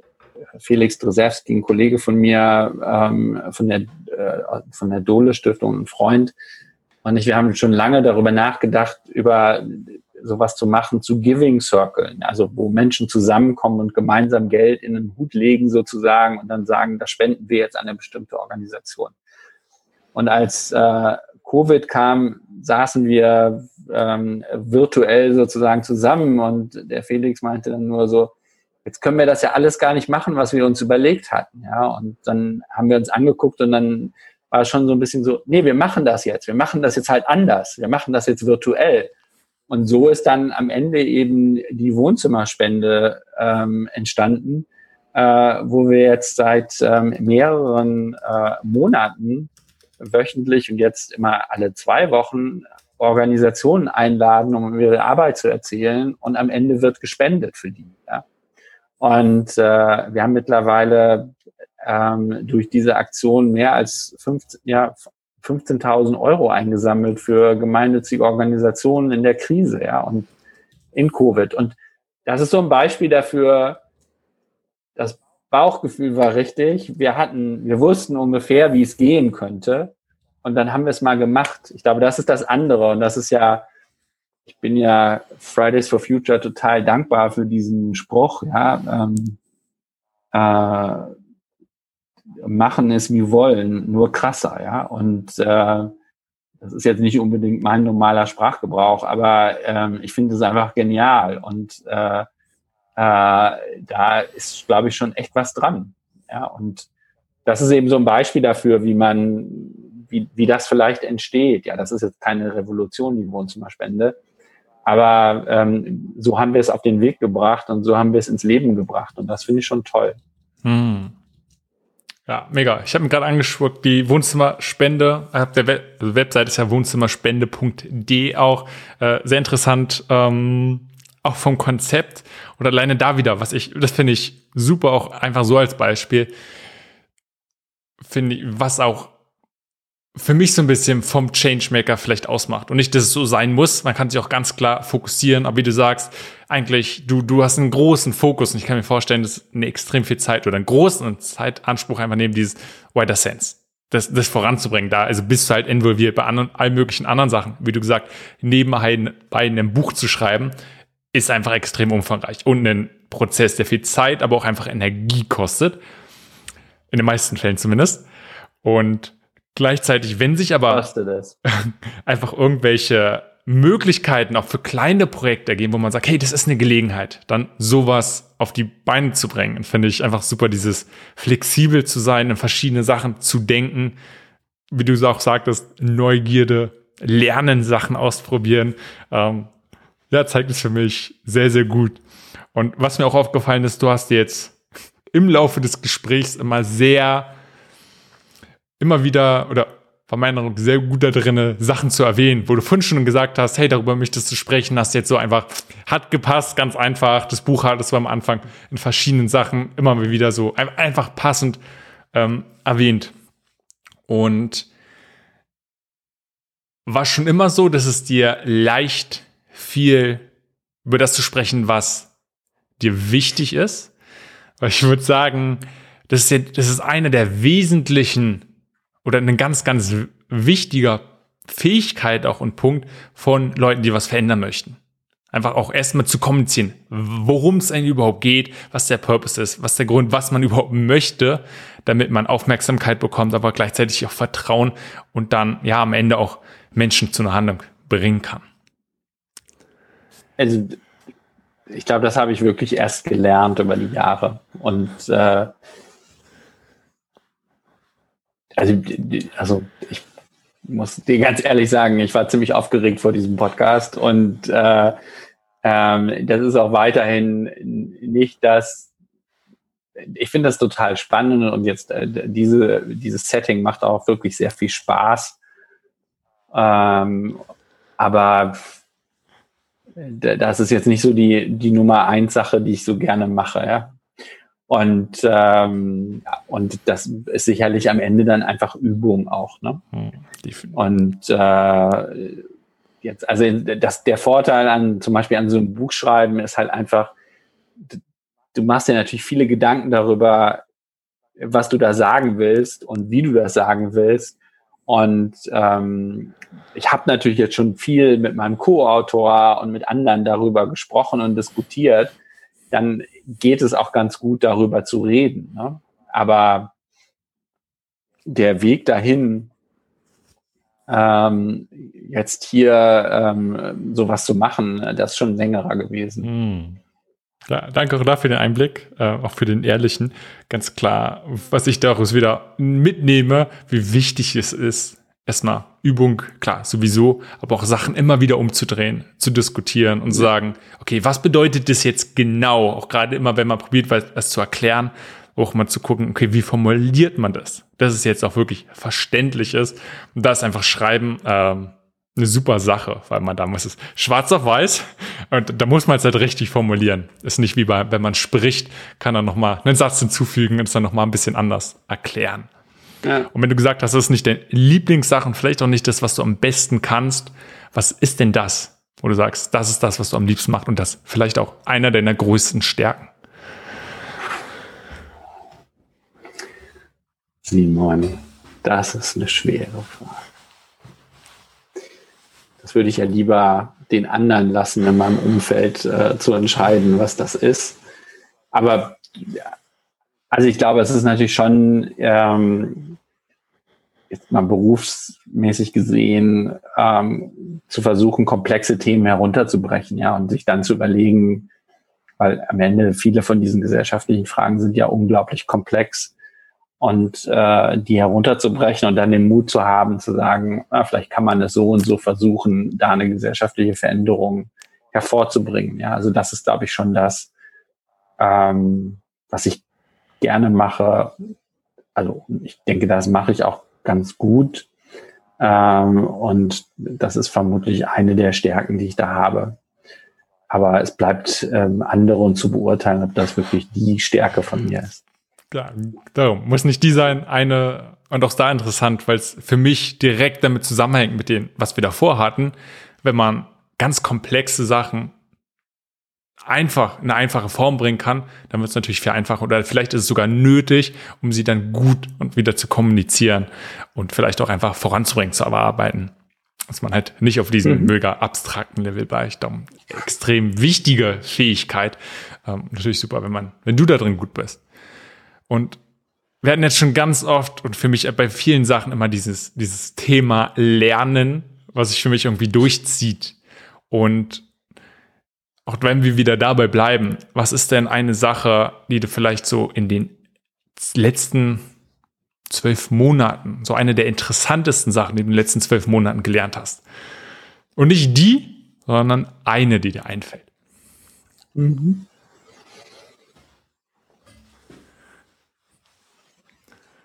[SPEAKER 2] Felix Dresewski, ein Kollege von mir ähm, von der äh, von der Dole Stiftung, ein Freund und ich, wir haben schon lange darüber nachgedacht, über sowas zu machen zu Giving Circle, also wo Menschen zusammenkommen und gemeinsam Geld in einen Hut legen sozusagen und dann sagen, das spenden wir jetzt an eine bestimmte Organisation. Und als äh, Covid kam, saßen wir ähm, virtuell sozusagen zusammen und der Felix meinte dann nur so, jetzt können wir das ja alles gar nicht machen, was wir uns überlegt hatten. Ja, und dann haben wir uns angeguckt und dann war schon so ein bisschen so, nee, wir machen das jetzt. Wir machen das jetzt halt anders. Wir machen das jetzt virtuell. Und so ist dann am Ende eben die Wohnzimmerspende ähm, entstanden, äh, wo wir jetzt seit ähm, mehreren äh, Monaten wöchentlich und jetzt immer alle zwei Wochen Organisationen einladen, um ihre Arbeit zu erzählen und am Ende wird gespendet für die. Ja. Und äh, wir haben mittlerweile ähm, durch diese Aktion mehr als 15, ja, 15.000 Euro eingesammelt für gemeinnützige Organisationen in der Krise, ja, und in Covid. Und das ist so ein Beispiel dafür, das Bauchgefühl war richtig. Wir hatten, wir wussten ungefähr, wie es gehen könnte. Und dann haben wir es mal gemacht. Ich glaube, das ist das andere. Und das ist ja, ich bin ja Fridays for Future total dankbar für diesen Spruch, ja, ähm, äh, machen es wie wollen, nur krasser, ja. Und äh, das ist jetzt nicht unbedingt mein normaler Sprachgebrauch, aber ähm, ich finde es einfach genial. Und äh, äh, da ist, glaube ich, schon echt was dran. Ja, und das ist eben so ein Beispiel dafür, wie man, wie, wie das vielleicht entsteht. Ja, das ist jetzt keine Revolution, die Wohnzimmerspende, aber ähm, so haben wir es auf den Weg gebracht und so haben wir es ins Leben gebracht. Und das finde ich schon toll. Hm.
[SPEAKER 1] Ja, mega. Ich habe mir gerade angeschaut, die Wohnzimmerspende, äh, der Web also Website ist ja wohnzimmerspende.de auch. Äh, sehr interessant, ähm, auch vom Konzept. Und alleine da wieder, was ich, das finde ich super, auch einfach so als Beispiel, finde ich, was auch für mich so ein bisschen vom Changemaker vielleicht ausmacht. Und nicht, dass es so sein muss. Man kann sich auch ganz klar fokussieren. Aber wie du sagst, eigentlich, du, du hast einen großen Fokus. Und ich kann mir vorstellen, dass eine extrem viel Zeit oder einen großen Zeitanspruch einfach neben dieses Wider Sense. das, das voranzubringen. Da also bist du halt involviert bei anderen, allen möglichen anderen Sachen. Wie du gesagt, nebenbei bei einem Buch zu schreiben, ist einfach extrem umfangreich und ein Prozess, der viel Zeit, aber auch einfach Energie kostet. In den meisten Fällen zumindest. Und gleichzeitig, wenn sich aber einfach irgendwelche Möglichkeiten auch für kleine Projekte ergeben, wo man sagt, hey, das ist eine Gelegenheit, dann sowas auf die Beine zu bringen. Finde ich einfach super, dieses flexibel zu sein, in verschiedene Sachen zu denken. Wie du es auch sagtest, Neugierde, lernen, Sachen ausprobieren. Ähm, ja, zeigt es für mich sehr, sehr gut. Und was mir auch aufgefallen ist, du hast jetzt im Laufe des Gesprächs immer sehr, immer wieder oder von meiner Meinung sehr gut da drin, Sachen zu erwähnen, wo du vorhin schon gesagt hast, hey, darüber möchtest du sprechen, hast jetzt so einfach, hat gepasst, ganz einfach. Das Buch hat es am Anfang in verschiedenen Sachen immer wieder so einfach passend ähm, erwähnt. Und war schon immer so, dass es dir leicht viel über das zu sprechen, was dir wichtig ist. Weil ich würde sagen, das ist, ja, das ist eine der wesentlichen oder ein ganz, ganz wichtiger Fähigkeit auch und Punkt von Leuten, die was verändern möchten. Einfach auch erstmal zu kommunizieren, worum es eigentlich überhaupt geht, was der Purpose ist, was der Grund, was man überhaupt möchte, damit man Aufmerksamkeit bekommt, aber gleichzeitig auch Vertrauen und dann ja am Ende auch Menschen zu einer Handlung bringen kann.
[SPEAKER 2] Also ich glaube, das habe ich wirklich erst gelernt über die Jahre und äh, also, also ich muss dir ganz ehrlich sagen, ich war ziemlich aufgeregt vor diesem Podcast und äh, ähm, das ist auch weiterhin nicht das. Ich finde das total spannend und jetzt äh, diese dieses Setting macht auch wirklich sehr viel Spaß. Ähm, aber das ist jetzt nicht so die die Nummer eins Sache, die ich so gerne mache. Ja, und, ähm, und das ist sicherlich am Ende dann einfach Übung auch. Ne? Hm, und äh, jetzt, also das, der Vorteil an zum Beispiel an so einem Buchschreiben ist halt einfach, du machst dir natürlich viele Gedanken darüber, was du da sagen willst und wie du das sagen willst. Und ähm, ich habe natürlich jetzt schon viel mit meinem Co-Autor und mit anderen darüber gesprochen und diskutiert dann geht es auch ganz gut, darüber zu reden. Ne? Aber der Weg dahin, ähm, jetzt hier ähm, sowas zu machen, das ist schon längerer gewesen.
[SPEAKER 1] Hm. Ja, danke auch dafür den Einblick, äh, auch für den ehrlichen. Ganz klar, was ich daraus wieder mitnehme, wie wichtig es ist, erstmal Übung, klar, sowieso, aber auch Sachen immer wieder umzudrehen, zu diskutieren und ja. sagen, okay, was bedeutet das jetzt genau? Auch gerade immer, wenn man probiert, was, was zu erklären, auch mal zu gucken, okay, wie formuliert man das? Dass es jetzt auch wirklich verständlich ist. Und da ist einfach Schreiben ähm, eine super Sache, weil man da muss es schwarz auf weiß und da muss man es halt richtig formulieren. Ist nicht wie bei, wenn man spricht, kann er nochmal einen Satz hinzufügen und es dann nochmal ein bisschen anders erklären. Ja. Und wenn du gesagt hast, das ist nicht deine Lieblingssachen, vielleicht auch nicht das, was du am besten kannst, was ist denn das, wo du sagst, das ist das, was du am liebsten machst und das vielleicht auch einer deiner größten Stärken?
[SPEAKER 2] Simon, das ist eine schwere Frage. Das würde ich ja lieber den anderen lassen, in meinem Umfeld äh, zu entscheiden, was das ist. Aber also ich glaube, es ist natürlich schon ähm, jetzt mal berufsmäßig gesehen ähm, zu versuchen, komplexe Themen herunterzubrechen, ja, und sich dann zu überlegen, weil am Ende viele von diesen gesellschaftlichen Fragen sind ja unglaublich komplex und äh, die herunterzubrechen und dann den Mut zu haben, zu sagen, na, vielleicht kann man es so und so versuchen, da eine gesellschaftliche Veränderung hervorzubringen. Ja, also das ist, glaube ich, schon das, ähm, was ich gerne mache. Also ich denke, das mache ich auch ganz gut. Ähm, und das ist vermutlich eine der Stärken, die ich da habe. Aber es bleibt ähm, anderen zu beurteilen, ob das wirklich die Stärke von mir ist.
[SPEAKER 1] Klar, darum muss nicht die sein, eine und auch da interessant, weil es für mich direkt damit zusammenhängt mit dem, was wir davor hatten, wenn man ganz komplexe Sachen einfach eine einfache Form bringen kann, dann wird es natürlich viel einfacher oder vielleicht ist es sogar nötig, um sie dann gut und wieder zu kommunizieren und vielleicht auch einfach voranzubringen, zu arbeiten. Dass man halt nicht auf diesem mhm. mega abstrakten Level bleibt. Extrem wichtige Fähigkeit. Ähm, natürlich super, wenn man, wenn du da drin gut bist. Und wir hatten jetzt schon ganz oft und für mich bei vielen Sachen immer dieses, dieses Thema Lernen, was sich für mich irgendwie durchzieht. Und auch wenn wir wieder dabei bleiben, was ist denn eine Sache, die du vielleicht so in den letzten zwölf Monaten, so eine der interessantesten Sachen, die du in den letzten zwölf Monaten gelernt hast? Und nicht die, sondern eine, die dir einfällt. Mhm.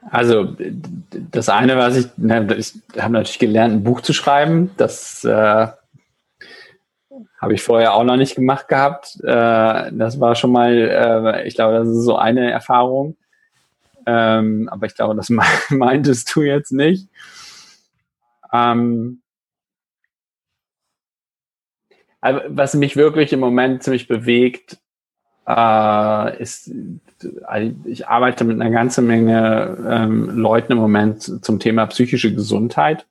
[SPEAKER 2] Also das eine, was ich, ich habe natürlich gelernt, ein Buch zu schreiben. Das äh, habe ich vorher auch noch nicht gemacht gehabt. Äh, das war schon mal, äh, ich glaube, das ist so eine Erfahrung. Ähm, aber ich glaube, das meintest du jetzt nicht. Ähm, also was mich wirklich im Moment ziemlich bewegt, äh, ist, ich arbeite mit einer ganzen Menge ähm, Leuten im Moment zum Thema psychische Gesundheit.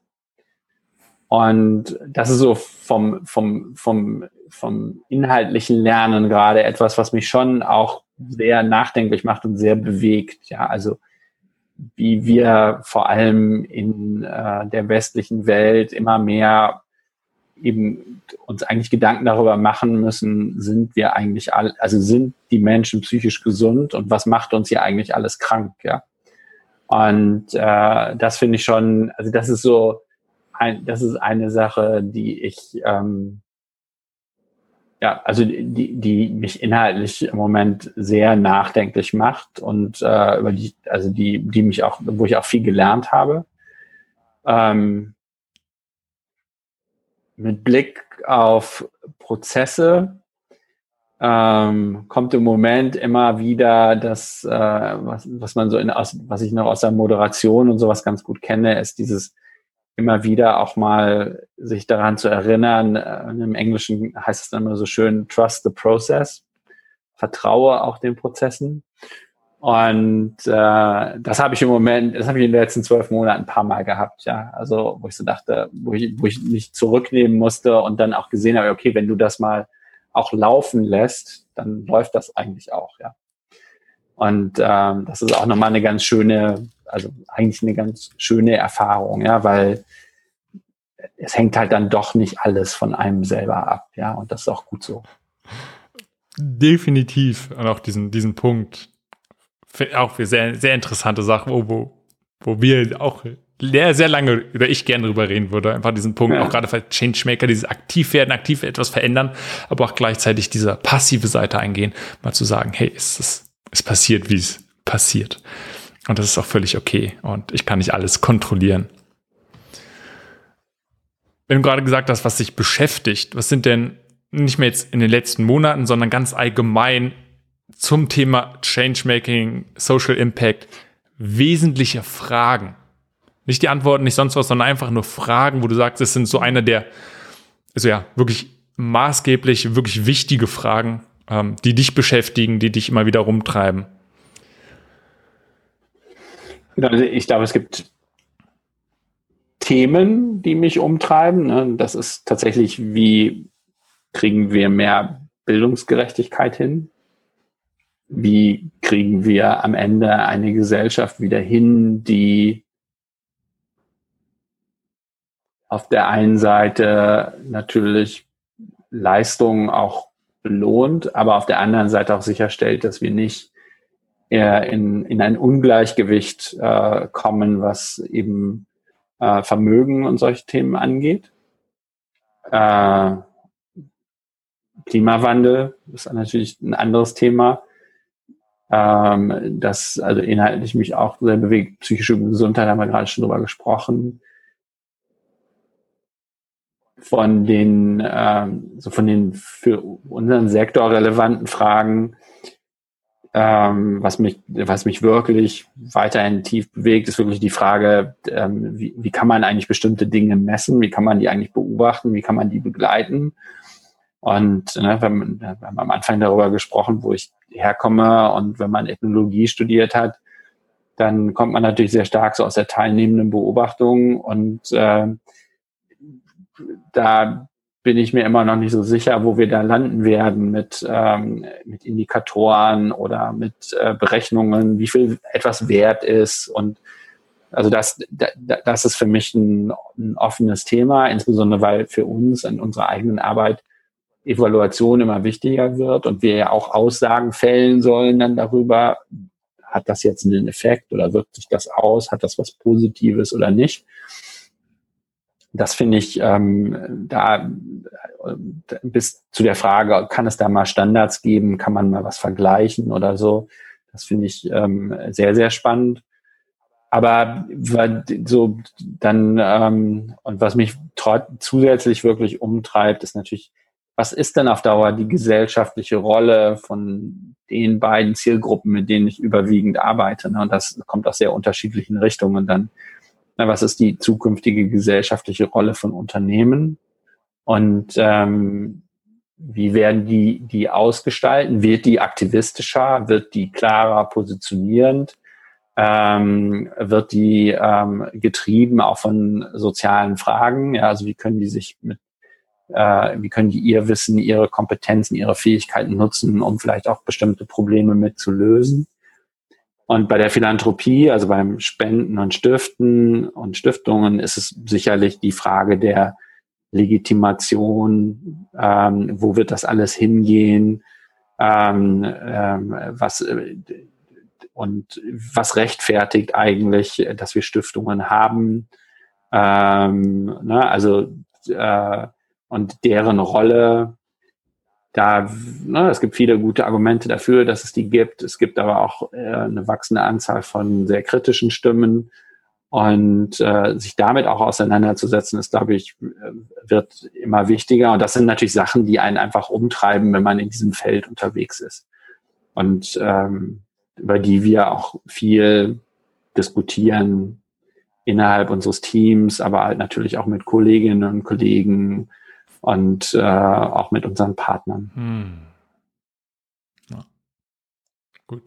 [SPEAKER 2] Und das ist so vom, vom, vom, vom inhaltlichen Lernen gerade etwas, was mich schon auch sehr nachdenklich macht und sehr bewegt. Ja, also wie wir vor allem in äh, der westlichen Welt immer mehr eben uns eigentlich Gedanken darüber machen müssen, sind wir eigentlich alle, also sind die Menschen psychisch gesund und was macht uns hier eigentlich alles krank, ja. Und äh, das finde ich schon, also das ist so, ein, das ist eine Sache, die ich ähm, ja, also die, die mich inhaltlich im Moment sehr nachdenklich macht und äh, über die, also die, die mich auch, wo ich auch viel gelernt habe. Ähm, mit Blick auf Prozesse ähm, kommt im Moment immer wieder das, äh, was, was man so in, aus, was ich noch aus der Moderation und sowas ganz gut kenne, ist dieses immer wieder auch mal sich daran zu erinnern. Äh, Im Englischen heißt es dann immer so schön, trust the process. Vertraue auch den Prozessen. Und äh, das habe ich im Moment, das habe ich in den letzten zwölf Monaten ein paar Mal gehabt, ja. Also wo ich so dachte, wo ich, wo ich mich zurücknehmen musste und dann auch gesehen habe, okay, wenn du das mal auch laufen lässt, dann läuft das eigentlich auch, ja. Und ähm, das ist auch nochmal eine ganz schöne also eigentlich eine ganz schöne Erfahrung, ja, weil es hängt halt dann doch nicht alles von einem selber ab, ja, und das ist auch gut so.
[SPEAKER 1] Definitiv. Und auch diesen, diesen Punkt, auch für sehr, sehr interessante Sachen, wo, wo, wo wir auch sehr, sehr lange oder ich gerne drüber reden würde. Einfach diesen Punkt, ja. auch gerade für Changemaker, dieses aktiv werden, aktiv etwas verändern, aber auch gleichzeitig diese passive Seite eingehen, mal zu sagen, hey, ist, es passiert, wie es passiert. Und das ist auch völlig okay. Und ich kann nicht alles kontrollieren. Wenn du gerade gesagt hast, was dich beschäftigt, was sind denn nicht mehr jetzt in den letzten Monaten, sondern ganz allgemein zum Thema Changemaking, Social Impact wesentliche Fragen? Nicht die Antworten, nicht sonst was, sondern einfach nur Fragen, wo du sagst, es sind so einer der, also ja, wirklich maßgeblich, wirklich wichtige Fragen, ähm, die dich beschäftigen, die dich immer wieder rumtreiben.
[SPEAKER 2] Also ich glaube, es gibt Themen, die mich umtreiben. Ne? Das ist tatsächlich, wie kriegen wir mehr Bildungsgerechtigkeit hin? Wie kriegen wir am Ende eine Gesellschaft wieder hin, die auf der einen Seite natürlich Leistungen auch belohnt, aber auf der anderen Seite auch sicherstellt, dass wir nicht in, in ein Ungleichgewicht äh, kommen, was eben äh, Vermögen und solche Themen angeht. Äh, Klimawandel ist natürlich ein anderes Thema, ähm, das also inhaltlich mich auch sehr bewegt. Psychische Gesundheit haben wir gerade schon drüber gesprochen. Von den, ähm, so von den für unseren Sektor relevanten Fragen ähm, was mich, was mich wirklich weiterhin tief bewegt, ist wirklich die Frage, ähm, wie, wie kann man eigentlich bestimmte Dinge messen? Wie kann man die eigentlich beobachten? Wie kann man die begleiten? Und ne, wir, haben, wir haben am Anfang darüber gesprochen, wo ich herkomme und wenn man Ethnologie studiert hat, dann kommt man natürlich sehr stark so aus der teilnehmenden Beobachtung und äh, da bin ich mir immer noch nicht so sicher, wo wir da landen werden mit, ähm, mit Indikatoren oder mit äh, Berechnungen, wie viel etwas wert ist. Und also das, das ist für mich ein, ein offenes Thema, insbesondere weil für uns in unserer eigenen Arbeit Evaluation immer wichtiger wird und wir ja auch Aussagen fällen sollen dann darüber, hat das jetzt einen Effekt oder wirkt sich das aus, hat das was Positives oder nicht. Das finde ich ähm, da bis zu der Frage, kann es da mal Standards geben, kann man mal was vergleichen oder so. Das finde ich ähm, sehr, sehr spannend. Aber so dann, ähm, und was mich zusätzlich wirklich umtreibt, ist natürlich, was ist denn auf Dauer die gesellschaftliche Rolle von den beiden Zielgruppen, mit denen ich überwiegend arbeite? Ne? Und das kommt aus sehr unterschiedlichen Richtungen dann. Na, was ist die zukünftige gesellschaftliche Rolle von Unternehmen? Und ähm, wie werden die, die ausgestalten? Wird die aktivistischer? Wird die klarer positionierend? Ähm, wird die ähm, getrieben auch von sozialen Fragen? Ja, also wie können die sich mit äh, wie können die ihr Wissen, ihre Kompetenzen, ihre Fähigkeiten nutzen, um vielleicht auch bestimmte Probleme mit zu lösen. Und bei der Philanthropie, also beim Spenden und Stiften und Stiftungen, ist es sicherlich die Frage der Legitimation, ähm, wo wird das alles hingehen, ähm, ähm, was äh, und was rechtfertigt eigentlich, dass wir Stiftungen haben. Ähm, ne, also äh, und deren Rolle. Da, ne, es gibt viele gute Argumente dafür, dass es die gibt. Es gibt aber auch äh, eine wachsende Anzahl von sehr kritischen Stimmen. Und äh, sich damit auch auseinanderzusetzen, ist, glaube ich, äh, wird immer wichtiger. Und das sind natürlich Sachen, die einen einfach umtreiben, wenn man in diesem Feld unterwegs ist. Und ähm, über die wir auch viel diskutieren innerhalb unseres Teams, aber halt natürlich auch mit Kolleginnen und Kollegen, und äh, auch mit unseren Partnern. Hm.
[SPEAKER 1] Ja. Gut.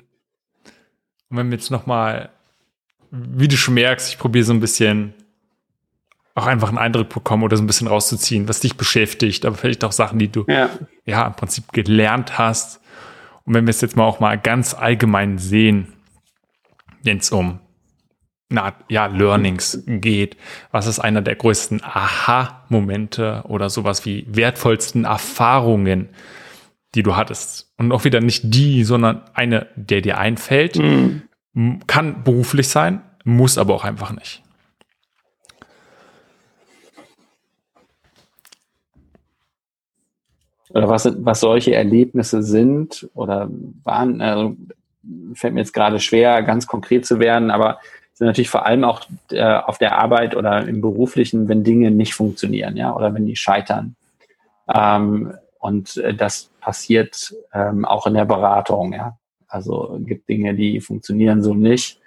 [SPEAKER 1] Und wenn wir jetzt nochmal, wie du schon merkst, ich probiere so ein bisschen auch einfach einen Eindruck bekommen oder so ein bisschen rauszuziehen, was dich beschäftigt, aber vielleicht auch Sachen, die du ja, ja im Prinzip gelernt hast. Und wenn wir es jetzt mal auch mal ganz allgemein sehen, wenn es um na, ja, Learnings geht. Was ist einer der größten Aha-Momente oder sowas wie wertvollsten Erfahrungen, die du hattest? Und auch wieder nicht die, sondern eine, der dir einfällt. Mhm. Kann beruflich sein, muss aber auch einfach nicht.
[SPEAKER 2] Oder was, was solche Erlebnisse sind oder waren, also fällt mir jetzt gerade schwer, ganz konkret zu werden, aber sind natürlich vor allem auch äh, auf der Arbeit oder im Beruflichen, wenn Dinge nicht funktionieren, ja, oder wenn die scheitern. Ähm, und äh, das passiert ähm, auch in der Beratung, ja. Also gibt Dinge, die funktionieren so nicht.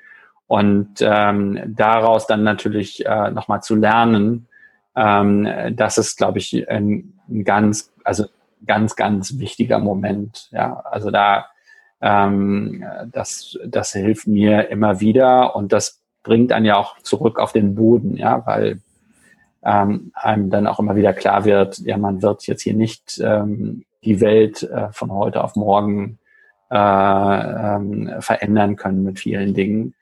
[SPEAKER 2] Und ähm, daraus dann natürlich äh, nochmal zu lernen, ähm, das ist, glaube ich, ein, ein ganz, also ganz, ganz wichtiger Moment. Ja, also da ähm, das, das hilft mir immer wieder und das bringt einen ja auch zurück auf den Boden, ja, weil ähm, einem dann auch immer wieder klar wird, ja, man wird jetzt hier nicht ähm, die Welt äh, von heute auf morgen äh, ähm, verändern können mit vielen Dingen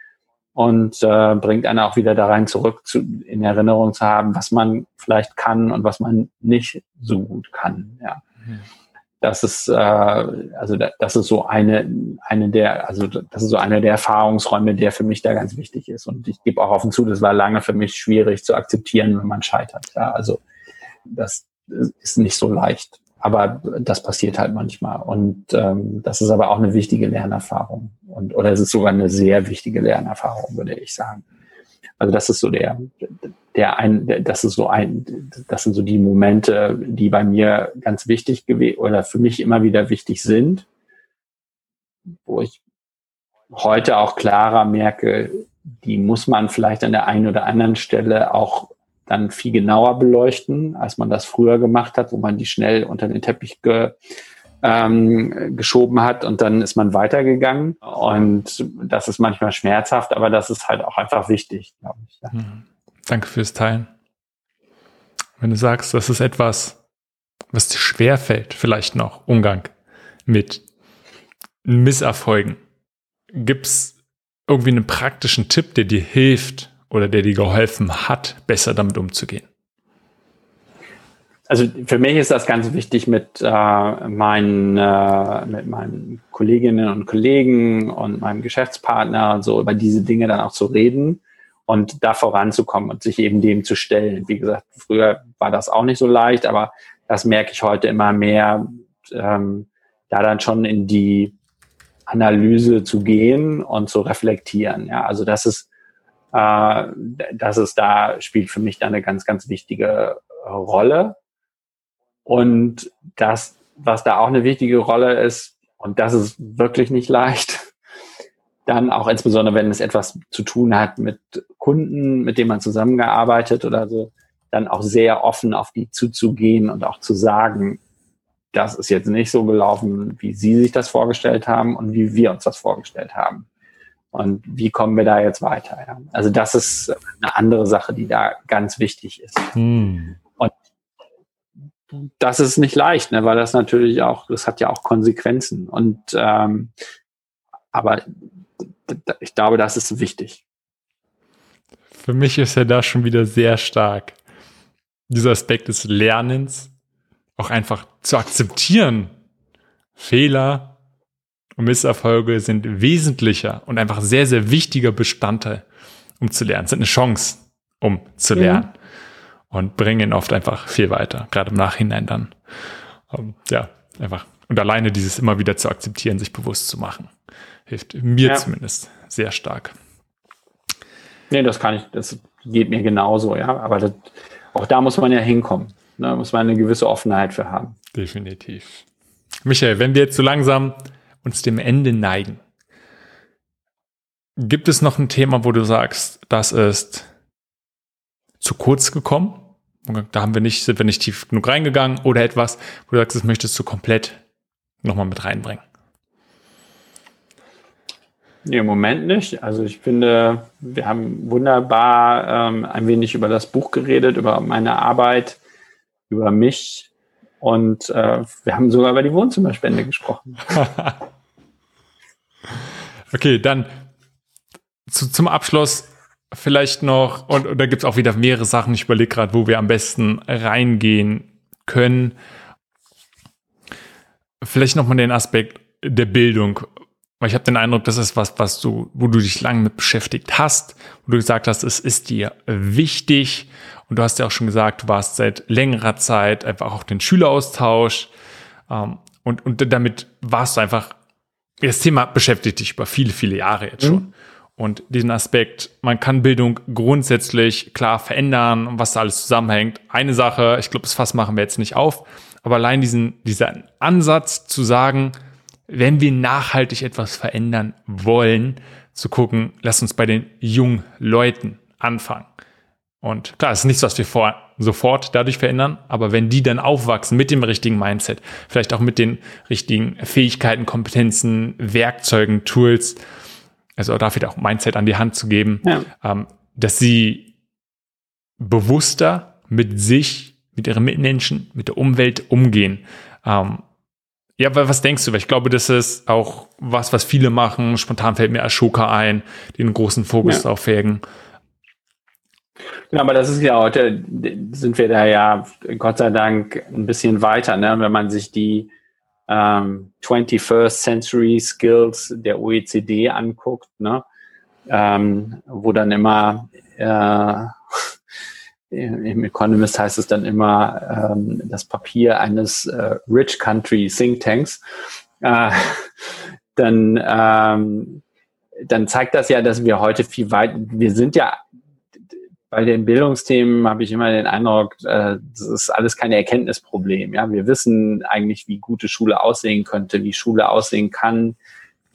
[SPEAKER 2] und äh, bringt einen auch wieder da rein zurück, zu, in Erinnerung zu haben, was man vielleicht kann und was man nicht so gut kann. Ja. Mhm das ist äh, also das ist so eine eine der also das ist so eine der Erfahrungsräume, der für mich da ganz wichtig ist und ich gebe auch offen zu, das war lange für mich schwierig zu akzeptieren, wenn man scheitert. Ja, also das ist nicht so leicht, aber das passiert halt manchmal und ähm, das ist aber auch eine wichtige Lernerfahrung und oder es ist sogar eine sehr wichtige Lernerfahrung, würde ich sagen. Also das ist so der, der ein, das ist so ein, das sind so die Momente, die bei mir ganz wichtig gewesen oder für mich immer wieder wichtig sind, wo ich heute auch klarer merke, die muss man vielleicht an der einen oder anderen Stelle auch dann viel genauer beleuchten, als man das früher gemacht hat, wo man die schnell unter den Teppich ge, ähm, geschoben hat und dann ist man weitergegangen. Und das ist manchmal schmerzhaft, aber das ist halt auch einfach wichtig, glaube ich. Ja.
[SPEAKER 1] Hm. Danke fürs Teilen. Wenn du sagst, das ist etwas, was dir schwerfällt, vielleicht noch Umgang mit Misserfolgen, gibt es irgendwie einen praktischen Tipp, der dir hilft oder der dir geholfen hat, besser damit umzugehen?
[SPEAKER 2] Also für mich ist das ganz wichtig, mit, äh, meinen, äh, mit meinen Kolleginnen und Kollegen und meinem Geschäftspartner und so über diese Dinge dann auch zu reden und da voranzukommen und sich eben dem zu stellen. Wie gesagt, früher war das auch nicht so leicht, aber das merke ich heute immer mehr, ähm, da dann schon in die Analyse zu gehen und zu reflektieren. Ja, also das ist, äh, das ist da spielt für mich da eine ganz, ganz wichtige Rolle. Und das, was da auch eine wichtige Rolle ist, und das ist wirklich nicht leicht, dann auch insbesondere, wenn es etwas zu tun hat mit Kunden, mit denen man zusammengearbeitet oder so, dann auch sehr offen auf die zuzugehen und auch zu sagen, das ist jetzt nicht so gelaufen, wie Sie sich das vorgestellt haben und wie wir uns das vorgestellt haben. Und wie kommen wir da jetzt weiter? Also das ist eine andere Sache, die da ganz wichtig ist. Hm. Das ist nicht leicht, ne, weil das natürlich auch, das hat ja auch Konsequenzen. Und ähm, aber ich glaube, das ist wichtig.
[SPEAKER 1] Für mich ist ja da schon wieder sehr stark dieser Aspekt des Lernens auch einfach zu akzeptieren. Fehler und Misserfolge sind wesentlicher und einfach sehr, sehr wichtiger Bestandteil, um zu lernen. Sind eine Chance, um zu mhm. lernen. Mhm. Und bringen oft einfach viel weiter, gerade im Nachhinein dann. Um, ähm, ja, einfach. Und alleine dieses immer wieder zu akzeptieren, sich bewusst zu machen, hilft mir ja. zumindest sehr stark.
[SPEAKER 2] Nee, das kann ich, das geht mir genauso, ja. Aber das, auch da muss man ja hinkommen. Da muss man eine gewisse Offenheit für haben.
[SPEAKER 1] Definitiv. Michael, wenn wir jetzt so langsam uns dem Ende neigen, gibt es noch ein Thema, wo du sagst, das ist zu kurz gekommen? Da haben wir nicht, sind wir nicht tief genug reingegangen oder etwas, wo du sagst, das möchtest du komplett nochmal mit reinbringen?
[SPEAKER 2] Nee, Im Moment nicht. Also ich finde, wir haben wunderbar ähm, ein wenig über das Buch geredet, über meine Arbeit über mich und äh, wir haben sogar über die Wohnzimmerspende gesprochen.
[SPEAKER 1] okay, dann zu, zum Abschluss vielleicht noch, und, und da gibt es auch wieder mehrere Sachen, ich überlege gerade, wo wir am besten reingehen können. Vielleicht nochmal den Aspekt der Bildung. Weil ich habe den Eindruck, das ist was, was du, wo du dich lange mit beschäftigt hast, wo du gesagt hast, es ist dir wichtig und du hast ja auch schon gesagt, du warst seit längerer Zeit einfach auch den Schüleraustausch. Ähm, und, und damit warst du einfach, das Thema beschäftigt dich über viele, viele Jahre jetzt schon. Mhm. Und diesen Aspekt, man kann Bildung grundsätzlich klar verändern und was da alles zusammenhängt. Eine Sache, ich glaube, das Fass machen wir jetzt nicht auf, aber allein diesen, dieser Ansatz zu sagen, wenn wir nachhaltig etwas verändern wollen, zu gucken, lass uns bei den jungen Leuten anfangen. Und klar, es ist nichts, was wir vor, sofort dadurch verändern, aber wenn die dann aufwachsen mit dem richtigen Mindset, vielleicht auch mit den richtigen Fähigkeiten, Kompetenzen, Werkzeugen, Tools, also dafür auch Mindset an die Hand zu geben, ja. ähm, dass sie bewusster mit sich, mit ihren Mitmenschen, mit der Umwelt umgehen. Ähm, ja, aber was denkst du? Ich glaube, das ist auch was, was viele machen. Spontan fällt mir Ashoka ein, einen großen Fokus ja. drauf legen.
[SPEAKER 2] Genau, aber das ist ja heute, sind wir da ja Gott sei Dank ein bisschen weiter, ne? wenn man sich die ähm, 21st Century Skills der OECD anguckt, ne? Ähm, wo dann immer äh, im Economist heißt es dann immer ähm, das Papier eines äh, Rich Country Think Tanks, äh, dann, ähm, dann zeigt das ja, dass wir heute viel weit, wir sind ja bei den Bildungsthemen habe ich immer den Eindruck, äh, das ist alles kein Erkenntnisproblem. Ja, wir wissen eigentlich, wie gute Schule aussehen könnte, wie Schule aussehen kann,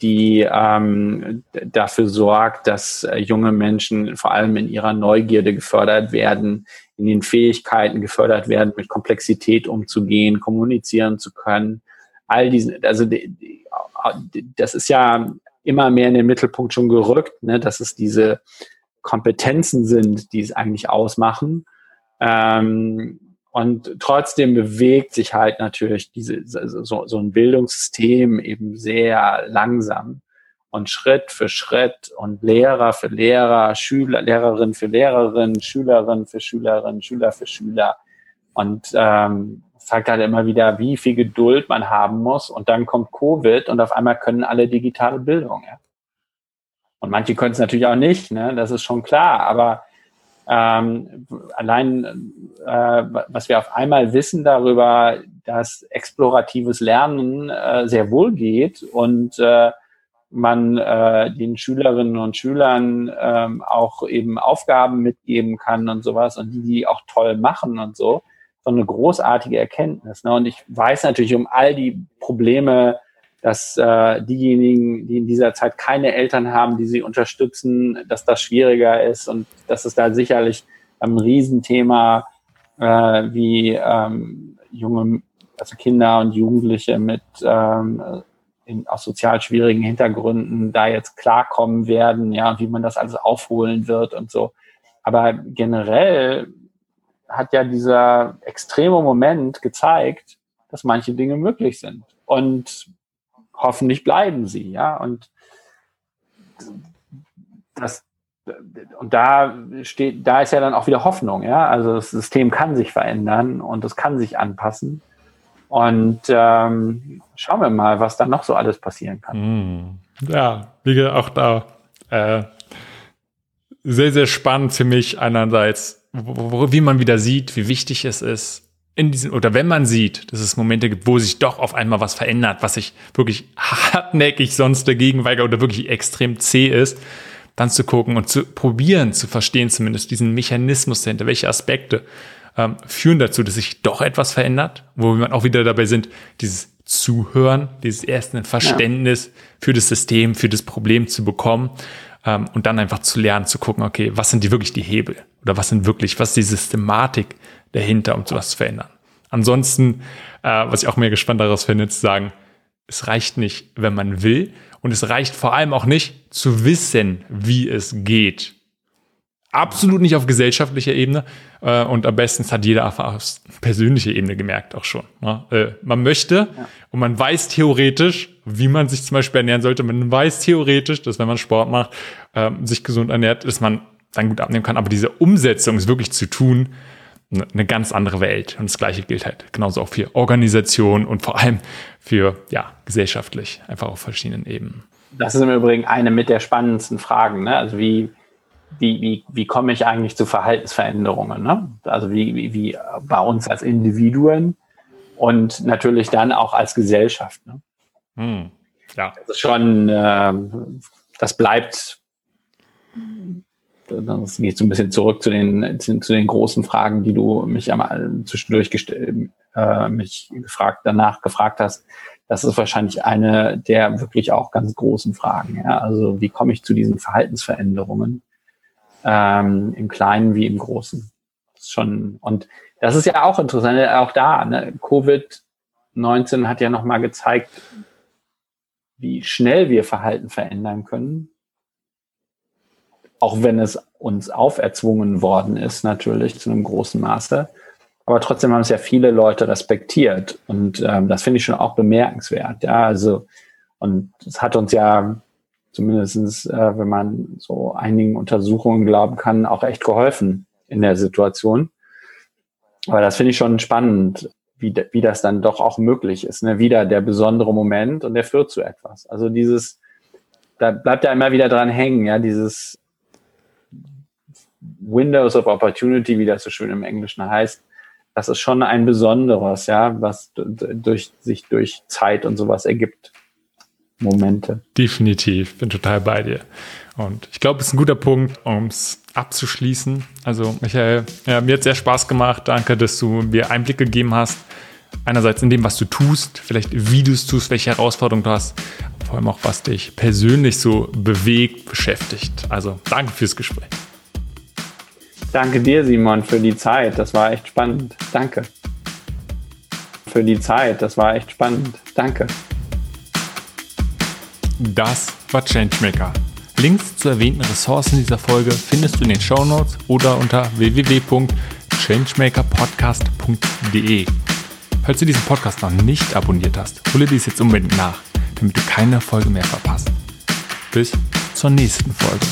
[SPEAKER 2] die ähm, dafür sorgt, dass äh, junge Menschen vor allem in ihrer Neugierde gefördert werden, in den Fähigkeiten gefördert werden, mit Komplexität umzugehen, kommunizieren zu können. All diesen, also das ist ja immer mehr in den Mittelpunkt schon gerückt, ne, dass es diese Kompetenzen sind, die es eigentlich ausmachen. Ähm, und trotzdem bewegt sich halt natürlich diese, so, so ein Bildungssystem eben sehr langsam und Schritt für Schritt und Lehrer für Lehrer, Schüler, Lehrerin für Lehrerin, Schülerin für Schülerin, Schüler für Schüler. Und ähm, zeigt halt immer wieder, wie viel Geduld man haben muss. Und dann kommt Covid und auf einmal können alle digitale Bildung. Ja. Und manche können es natürlich auch nicht, ne? das ist schon klar. Aber ähm, allein, äh, was wir auf einmal wissen darüber, dass exploratives Lernen äh, sehr wohl geht und äh, man äh, den Schülerinnen und Schülern ähm, auch eben Aufgaben mitgeben kann und sowas und die, die auch toll machen und so, so eine großartige Erkenntnis. Ne? Und ich weiß natürlich um all die Probleme, dass äh, diejenigen, die in dieser Zeit keine Eltern haben, die sie unterstützen, dass das schwieriger ist und dass es da sicherlich ein Riesenthema äh, wie ähm, junge, also Kinder und Jugendliche mit ähm, in, aus sozial schwierigen Hintergründen da jetzt klarkommen werden, ja, wie man das alles aufholen wird und so. Aber generell hat ja dieser extreme Moment gezeigt, dass manche Dinge möglich sind. Und hoffentlich bleiben sie, ja. Und das, und da steht, da ist ja dann auch wieder Hoffnung, ja. Also das System kann sich verändern und es kann sich anpassen. Und ähm, schauen wir mal, was dann noch so alles passieren kann.
[SPEAKER 1] Hm. Ja, wie auch da äh, sehr, sehr spannend für mich einerseits, wie man wieder sieht, wie wichtig es ist, in diesen, oder wenn man sieht, dass es Momente gibt, wo sich doch auf einmal was verändert, was sich wirklich hartnäckig sonst dagegen weigert oder wirklich extrem zäh ist, dann zu gucken und zu probieren, zu verstehen zumindest diesen Mechanismus dahinter, welche Aspekte ähm, führen dazu, dass sich doch etwas verändert, wo wir auch wieder dabei sind, dieses Zuhören, dieses erste Verständnis ja. für das System, für das Problem zu bekommen ähm, und dann einfach zu lernen, zu gucken, okay, was sind die wirklich die Hebel oder was sind wirklich, was ist die Systematik dahinter, um sowas zu verändern. Ansonsten, äh, was ich auch mehr gespannt daraus finde, zu sagen, es reicht nicht, wenn man will und es reicht vor allem auch nicht zu wissen, wie es geht. Absolut nicht auf gesellschaftlicher Ebene äh, und am besten hat jeder auf persönlicher Ebene gemerkt auch schon. Ne? Äh, man möchte ja. und man weiß theoretisch, wie man sich zum Beispiel ernähren sollte. Man weiß theoretisch, dass wenn man Sport macht, äh, sich gesund ernährt, dass man dann gut abnehmen kann. Aber diese Umsetzung ist wirklich zu tun, eine ganz andere Welt. Und das Gleiche gilt halt genauso auch für Organisation und vor allem für, ja, gesellschaftlich, einfach auf verschiedenen Ebenen.
[SPEAKER 2] Das ist im Übrigen eine mit der spannendsten Fragen. Ne? Also wie, wie, wie, wie komme ich eigentlich zu Verhaltensveränderungen? Ne? Also wie, wie, wie bei uns als Individuen und natürlich dann auch als Gesellschaft. Ne? Hm, ja. Das ist schon, äh, das bleibt das geht so ein bisschen zurück zu den, zu, den großen Fragen, die du mich einmal zwischendurch äh, mich gefragt, danach gefragt hast. Das ist wahrscheinlich eine der wirklich auch ganz großen Fragen. Ja? Also wie komme ich zu diesen Verhaltensveränderungen ähm, im Kleinen wie im Großen? Das ist schon und das ist ja auch interessant, auch da. Ne? Covid-19 hat ja nochmal gezeigt, wie schnell wir Verhalten verändern können auch wenn es uns auferzwungen worden ist, natürlich zu einem großen Maße. Aber trotzdem haben es ja viele Leute respektiert. Und ähm, das finde ich schon auch bemerkenswert. Ja, also, und es hat uns ja zumindestens, äh, wenn man so einigen Untersuchungen glauben kann, auch echt geholfen in der Situation. Aber das finde ich schon spannend, wie, wie das dann doch auch möglich ist. Ne? Wieder der besondere Moment und der führt zu etwas. Also dieses, da bleibt ja immer wieder dran hängen, ja, dieses, Windows of Opportunity, wie das so schön im Englischen heißt, das ist schon ein besonderes, ja, was durch sich durch Zeit und sowas ergibt. Momente.
[SPEAKER 1] Definitiv, bin total bei dir. Und ich glaube, es ist ein guter Punkt, um es abzuschließen. Also, Michael, ja, mir hat sehr Spaß gemacht. Danke, dass du mir Einblick gegeben hast Einerseits in dem, was du tust, vielleicht wie du es tust, welche Herausforderungen du hast, vor allem auch was dich persönlich so bewegt, beschäftigt. Also danke fürs Gespräch.
[SPEAKER 2] Danke dir, Simon, für die Zeit. Das war echt spannend. Danke. Für die Zeit. Das war echt spannend. Danke.
[SPEAKER 1] Das war Changemaker. Links zu erwähnten Ressourcen dieser Folge findest du in den Show Notes oder unter www.changemakerpodcast.de. Falls du diesen Podcast noch nicht abonniert hast, hole dies jetzt unbedingt nach, damit du keine Folge mehr verpasst. Bis zur nächsten Folge.